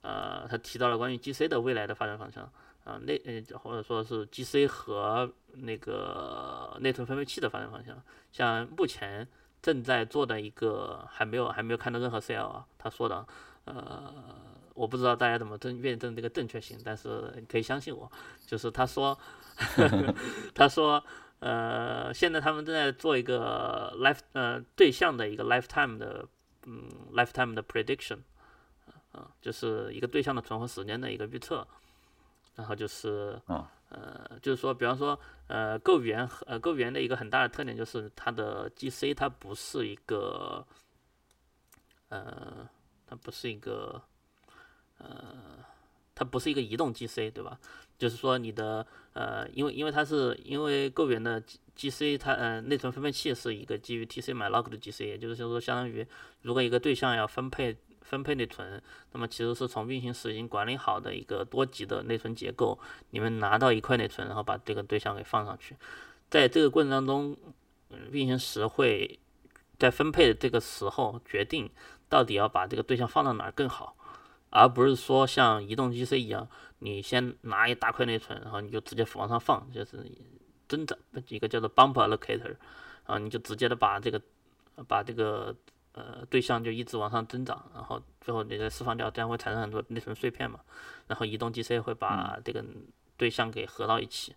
呃，他提到了关于 GC 的未来的发展方向，啊，内，呃，或者说是 GC 和那个内存分配器的发展方向。像目前正在做的一个还没有还没有看到任何 CL 啊，他说的，呃，我不知道大家怎么证验证这个正确性，但是你可以相信我，就是他说，呵呵他说，呃，现在他们正在做一个 life 呃对象的一个 lifetime 的嗯 lifetime 的 prediction，啊、就是一个对象的存活时间的一个预测，然后就是啊呃，就是说，比方说，呃，Go 语言和呃 Go 语言的一个很大的特点就是它的 GC 它不是一个，呃，它不是一个，呃，它不是一个移动 GC，对吧？就是说你的呃，因为因为它是因为 Go 语言的 G- GC 它呃内存分配器是一个基于 TC malloc 的 GC，也就是说相当于如果一个对象要分配分配内存，那么其实是从运行时已经管理好的一个多级的内存结构，你们拿到一块内存，然后把这个对象给放上去，在这个过程当中，嗯运行时会在分配的这个时候决定到底要把这个对象放到哪儿更好，而不是说像移动 GC 一样，你先拿一大块内存，然后你就直接往上放，就是增长一个叫做 bump allocator，然后你就直接的把这个把这个呃对象就一直往上增长，然后最后你再释放掉，这样会产生很多内存碎片嘛，然后移动 GC 会把这个对象给合到一起，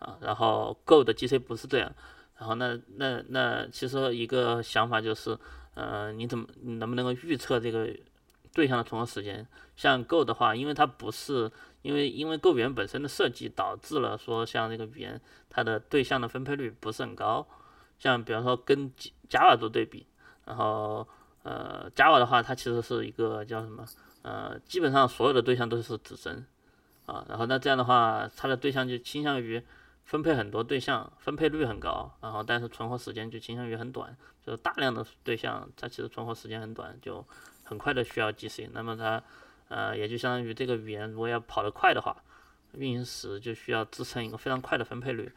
啊，然后 Go 的 GC 不是这样，然后那那那其实一个想法就是，呃，你怎么你能不能够预测这个对象的存活时间？像 Go 的话，因为它不是因为因为 Go 语言本身的设计导致了说像这个语言它的对象的分配率不是很高，像比方说跟 Java 做对比，然后呃 Java 的话，它其实是一个叫什么呃，基本上所有的对象都是子针啊，然后那这样的话，它的对象就倾向于分配很多对象，分配率很高，然后但是存活时间就倾向于很短，就是大量的对象它其实存活时间很短，就很快的需要 GC，那么它呃也就相当于这个语言如果要跑得快的话，运行时就需要支撑一个非常快的分配率，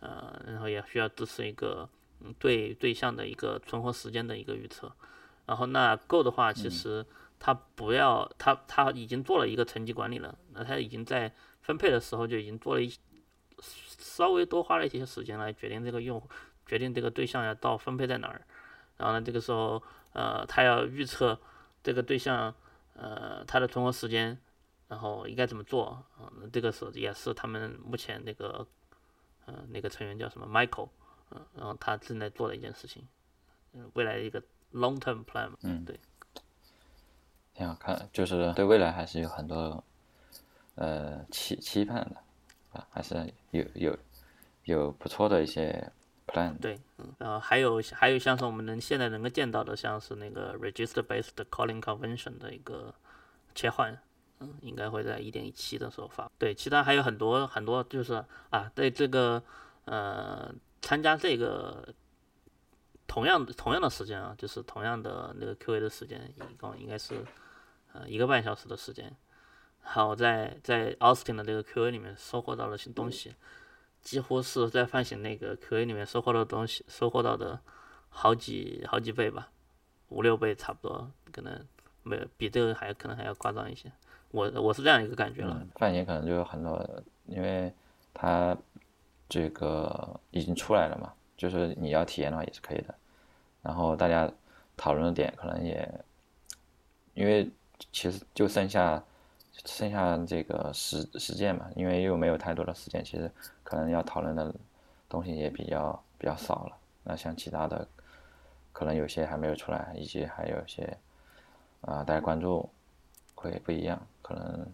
呃，然后也需要支持一个嗯对对象的一个存活时间的一个预测，然后那 Go 的话，其实它不要它它已经做了一个层级管理了，那它已经在分配的时候就已经做了一稍微多花了一些时间来决定这个用决定这个对象要到分配在哪儿，然后呢这个时候呃它要预测这个对象呃他的存活时间，然后应该怎么做，嗯、这个是也是他们目前那个呃那个成员叫什么 Michael，嗯、然后他正在做的一件事情，嗯、未来的一个 long term plan，嘛嗯对，挺好看，就是对未来还是有很多呃期期盼的啊，还是有有有不错的一些对，嗯，然后还有还有像是我们能现在能够见到的，像是那个 register based calling convention 的一个切换，嗯，应该会在一点一七的时候发。对，其他还有很多很多，就是啊，对这个呃参加这个同样的同样的时间啊，就是同样的那个 QA 的时间，一共应该是呃一个半小时的时间。好，在在 Austin 的这个 QA 里面收获到了些东西，几乎是在范醒那个 QA 里面收获到的东西，收获到的好几好几倍吧，五六倍差不多，可能没有比这个还可能还要夸张一些。我我是这样一个感觉了。范爷可能就有很多，因为他这个已经出来了嘛，就是你要体验的话也是可以的。然后大家讨论的点可能也，因为其实就剩下剩下这个实实践嘛，因为又没有太多的时间，其实可能要讨论的东西也比较比较少了。那像其他的，可能有些还没有出来，以及还有一些啊、大家关注会不一样，可能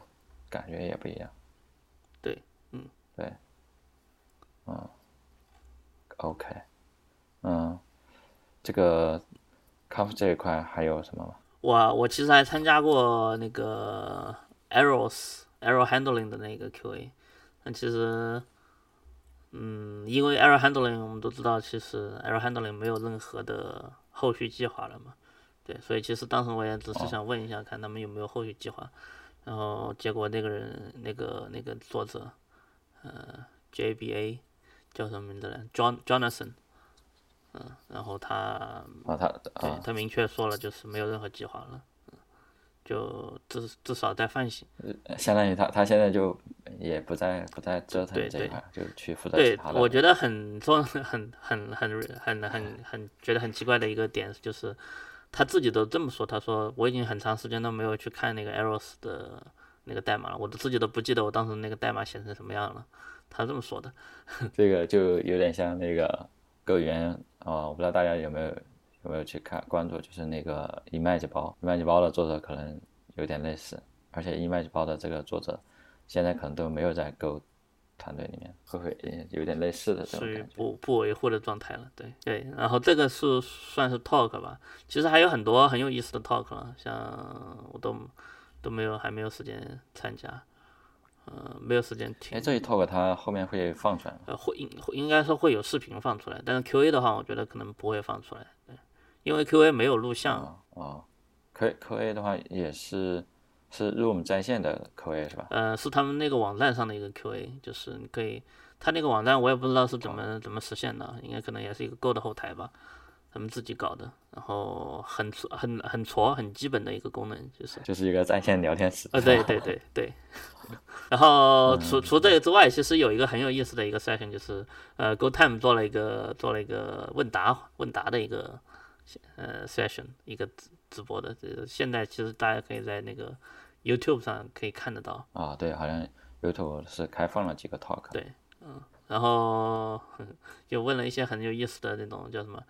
感觉也不一样。对，嗯，对，嗯，OK，嗯，这个 conf 这一块还有什么吗？我我其实还参加过那个 errors error handling 的那个 QA，但其实，嗯，因为 error handling 我们都知道，其实 error handling 没有任何的后续计划了嘛，对，所以其实当时我也只是想问一下，看他们有没有后续计划，然后结果那个人那个那个作者，呃，JBA 叫什么名字来？John Jonathan，嗯，然后他啊，他他明确说了，就是没有任何计划了，嗯就至至少在范型。相当于他他现在就也不再不再折腾对对这一块，就去负责对其他，的。我觉得很重、很很很很很很很觉得很奇怪的一个点就是，他自己都这么说，他说我已经很长时间都没有去看那个 Eros 的那个代码了，我都自己都不记得我当时那个代码写成什么样了。他这么说的。这个就有点像那个狗语言啊，我不知道大家有没有有没有去看关注，就是那个 Image 包，Image 包的作者可能有点类似，而且 Image 包的这个作者现在可能都没有在 Go 团队里面，会不会有点类似的这种属于？不不维护的状态了，对对。然后这个是算是 talk 吧，其实还有很多很有意思的 talk 了，像我都都没有还没有时间参加，呃，没有时间听哎，。这一 talk 它后面会放出来吗？呃，会应应该说会有视频放出来，但是 Q A 的话，我觉得可能不会放出来，对，因为 Q A 没有录像，哦哦，Q Q A 的话也是是 Room 在线的 Q A 是吧？呃，是他们那个网站上的一个 Q A，就是你可以，他那个网站我也不知道是怎么怎么实现的，应该可能也是一个 Go 的后台吧，他们自己搞的，然后很很很挫很基本的一个功能，就是。就是一个在线聊天室。呃，对对对对。然后除除这个之外，其实有一个很有意思的一个 session，就是呃，GoTime 做了一个做了一个问答问答的一个呃 session，一个直直播的。这个现在其实大家可以在那个 YouTube 上可以看得到。啊、对，好像 YouTube 是开放了几个 talk。对嗯然后 就问了一些很有意思的那种叫什么，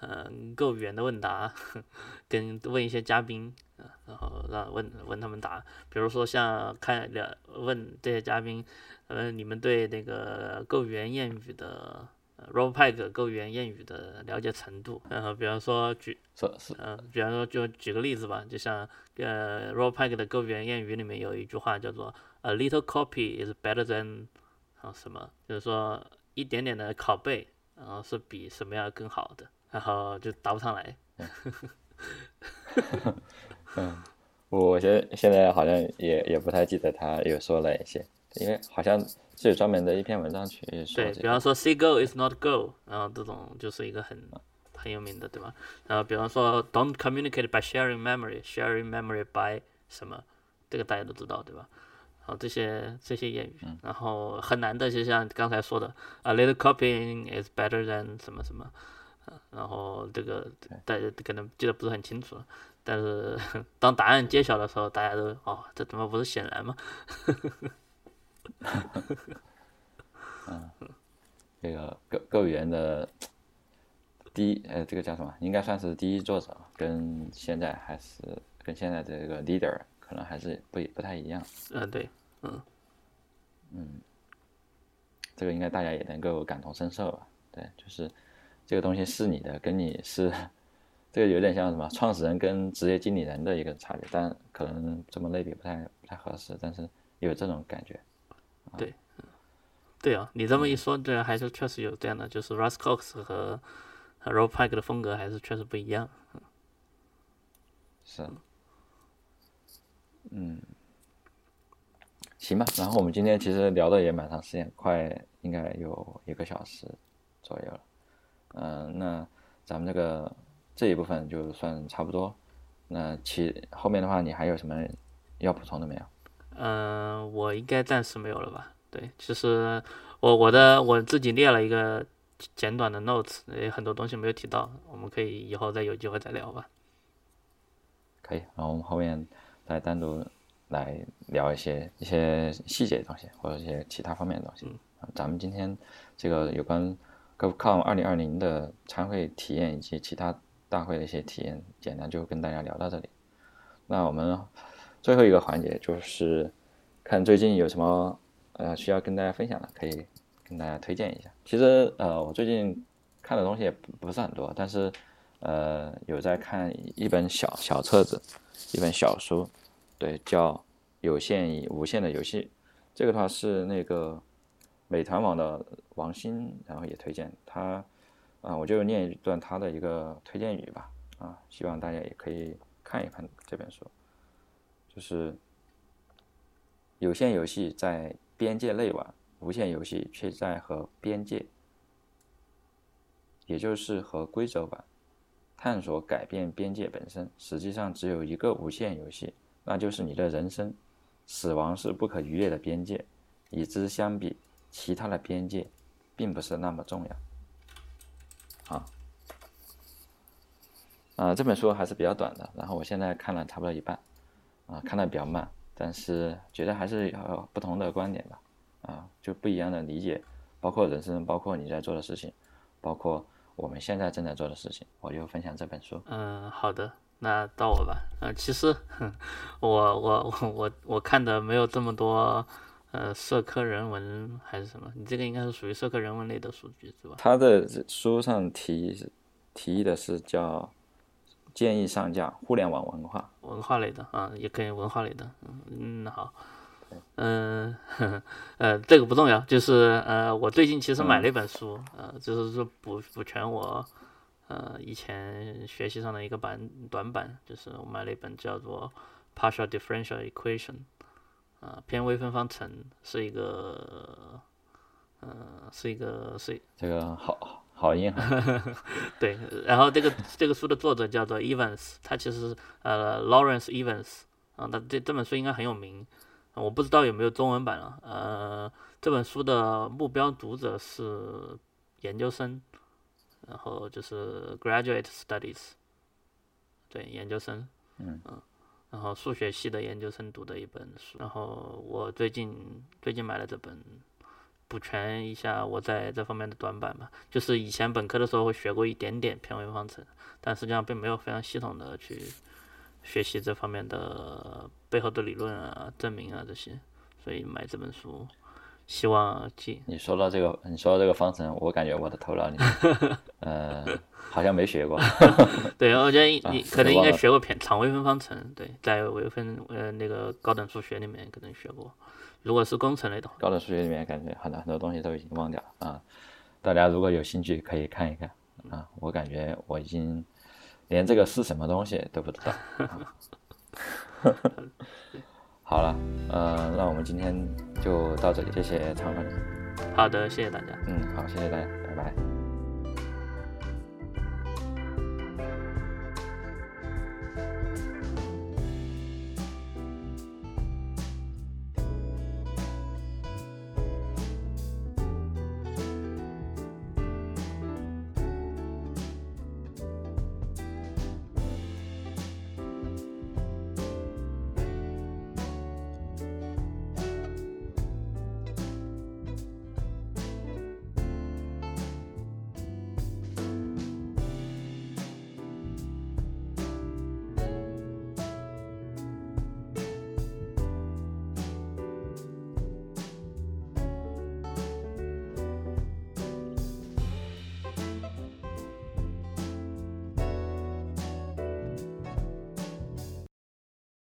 呃，够语言的问答，跟问一些嘉宾，呃然后让问问他们答，比如说像看了问这些嘉宾，呃，你们对那个够语言谚语的。呃 Robpack 够语言谚语的了解程度，然后比方说举是是。嗯，比方说就举个例子吧，就像呃 Robpack 的够语言谚语里面有一句话叫做 “A little copy is better than 啊什么”，就是说一点点的拷贝，然后是比什么样更好的，然后就答不上来。嗯。我现现在好像也也不太记得他有说了一些，因为好像是有专门的一篇文章去说对，比方说 “see go is not go”，然后这种就是一个很很有名的，对吧？然后比方说 “don't communicate by sharing memory”，“sharing memory by” 什么，这个大家都知道，对吧？然后这些这些谚语，然后很难的，就像刚才说的，“a little copying is better than” 什么什么，呃然后这个大家可能记得不是很清楚了。但是 当答案揭晓的时候，大家都哦，这怎么不是显然吗？这个各各语言的第一呃，这个叫什么？应该算是第一作者，跟现在还是跟现在这个 leader 可能还是不不太一样。嗯、对，嗯，嗯这个应该大家也能够感同身受吧？对，就是这个东西是你的，跟你是这个有点像什么创始人跟职业经理人的一个差别，但可能这么类比不太不太合适，但是有这种感觉。对对啊，你这么一说，对，还是确实有这样的，就是 Russ Cox 和和 Rob Pike 的风格还是确实不一样。是，嗯，行吧。然后我们今天其实聊的也蛮长时间，快应该有一个小时左右了。嗯、那咱们这个这一部分就算差不多。那其后面的话，你还有什么要补充的没有？嗯、我应该暂时没有了吧？对，其实我我的我自己列了一个简短的 notes，也很多东西没有提到，我们可以以后再有机会再聊吧。可以，然后我们后面再单独来聊一些一些细节的东西，或者一些其他方面的东西。啊咱们今天这个有关 GovCon 二零二零的参会体验以及其他大会的一些体验，简单就跟大家聊到这里。那我们最后一个环节就是看最近有什么呃需要跟大家分享的，可以跟大家推荐一下。其实呃，我最近看的东西也不是很多，但是呃有在看一本小小册子，一本小书，对，叫《有限与无限的游戏》。这个的话是那个美团网的王鑫，然后也推荐他，啊、我就念一段他的一个推荐语吧，啊，希望大家也可以看一看这本书，就是有限游戏在边界内玩，无限游戏却在和边界，也就是和规则玩，探索改变边界本身。实际上只有一个无限游戏，那就是你的人生。死亡是不可逾越的边界，与之相比，其他的边界并不是那么重要。好，啊，这本书还是比较短的，然后我现在看了差不多一半，啊，看的比较慢，但是觉得还是有不同的观点吧，啊，就不一样的理解，包括人生，包括你在做的事情，包括我们现在正在做的事情，我就分享这本书。嗯，好的，那到我吧。啊，其实我我我我我看的没有这么多，呃，社科人文还是什么？你这个应该是属于社科人文类的数据是吧？他的书上提提议的是叫建议上架互联网文化，文化类的啊，也可以文化类的。嗯嗯，好。嗯，呃，这个不重要，就是呃，我最近其实买了一本书，呃，就是说补补全我呃以前学习上的一个板短板，就是我买了一本叫做《Partial Differential Equation》，啊，偏微分方程是一个，呃，是一个是这个好好硬啊。对，然后这个这个书的作者叫做 Evans，他其实呃 Lawrence Evans，啊，那这这本书应该很有名。我不知道有没有中文版了。呃，这本书的目标读者是研究生，然后就是 graduate studies，对，研究生，嗯嗯，然后数学系的研究生读的一本书。然后我最近最近买了这本，补全一下我在这方面的短板吧。就是以前本科的时候会学过一点点偏微分方程，但实际上并没有非常系统的去。学习这方面的背后的理论啊、证明啊这些，所以买这本书，希望记。你说到这个，你说到这个方程，我感觉我的头脑里，呃，好像没学过。对，我觉得你可能应该学过偏常微分方程，对，在微分呃那个高等数学里面可能学过。如果是工程类的话，高等数学里面感觉很多很多东西都已经忘掉了啊。大家如果有兴趣可以看一看啊，我感觉我已经。连这个是什么东西都不知道。好了，呃，那我们今天就到这里，谢谢常粉。好的，谢谢大家。嗯，好，谢谢大家。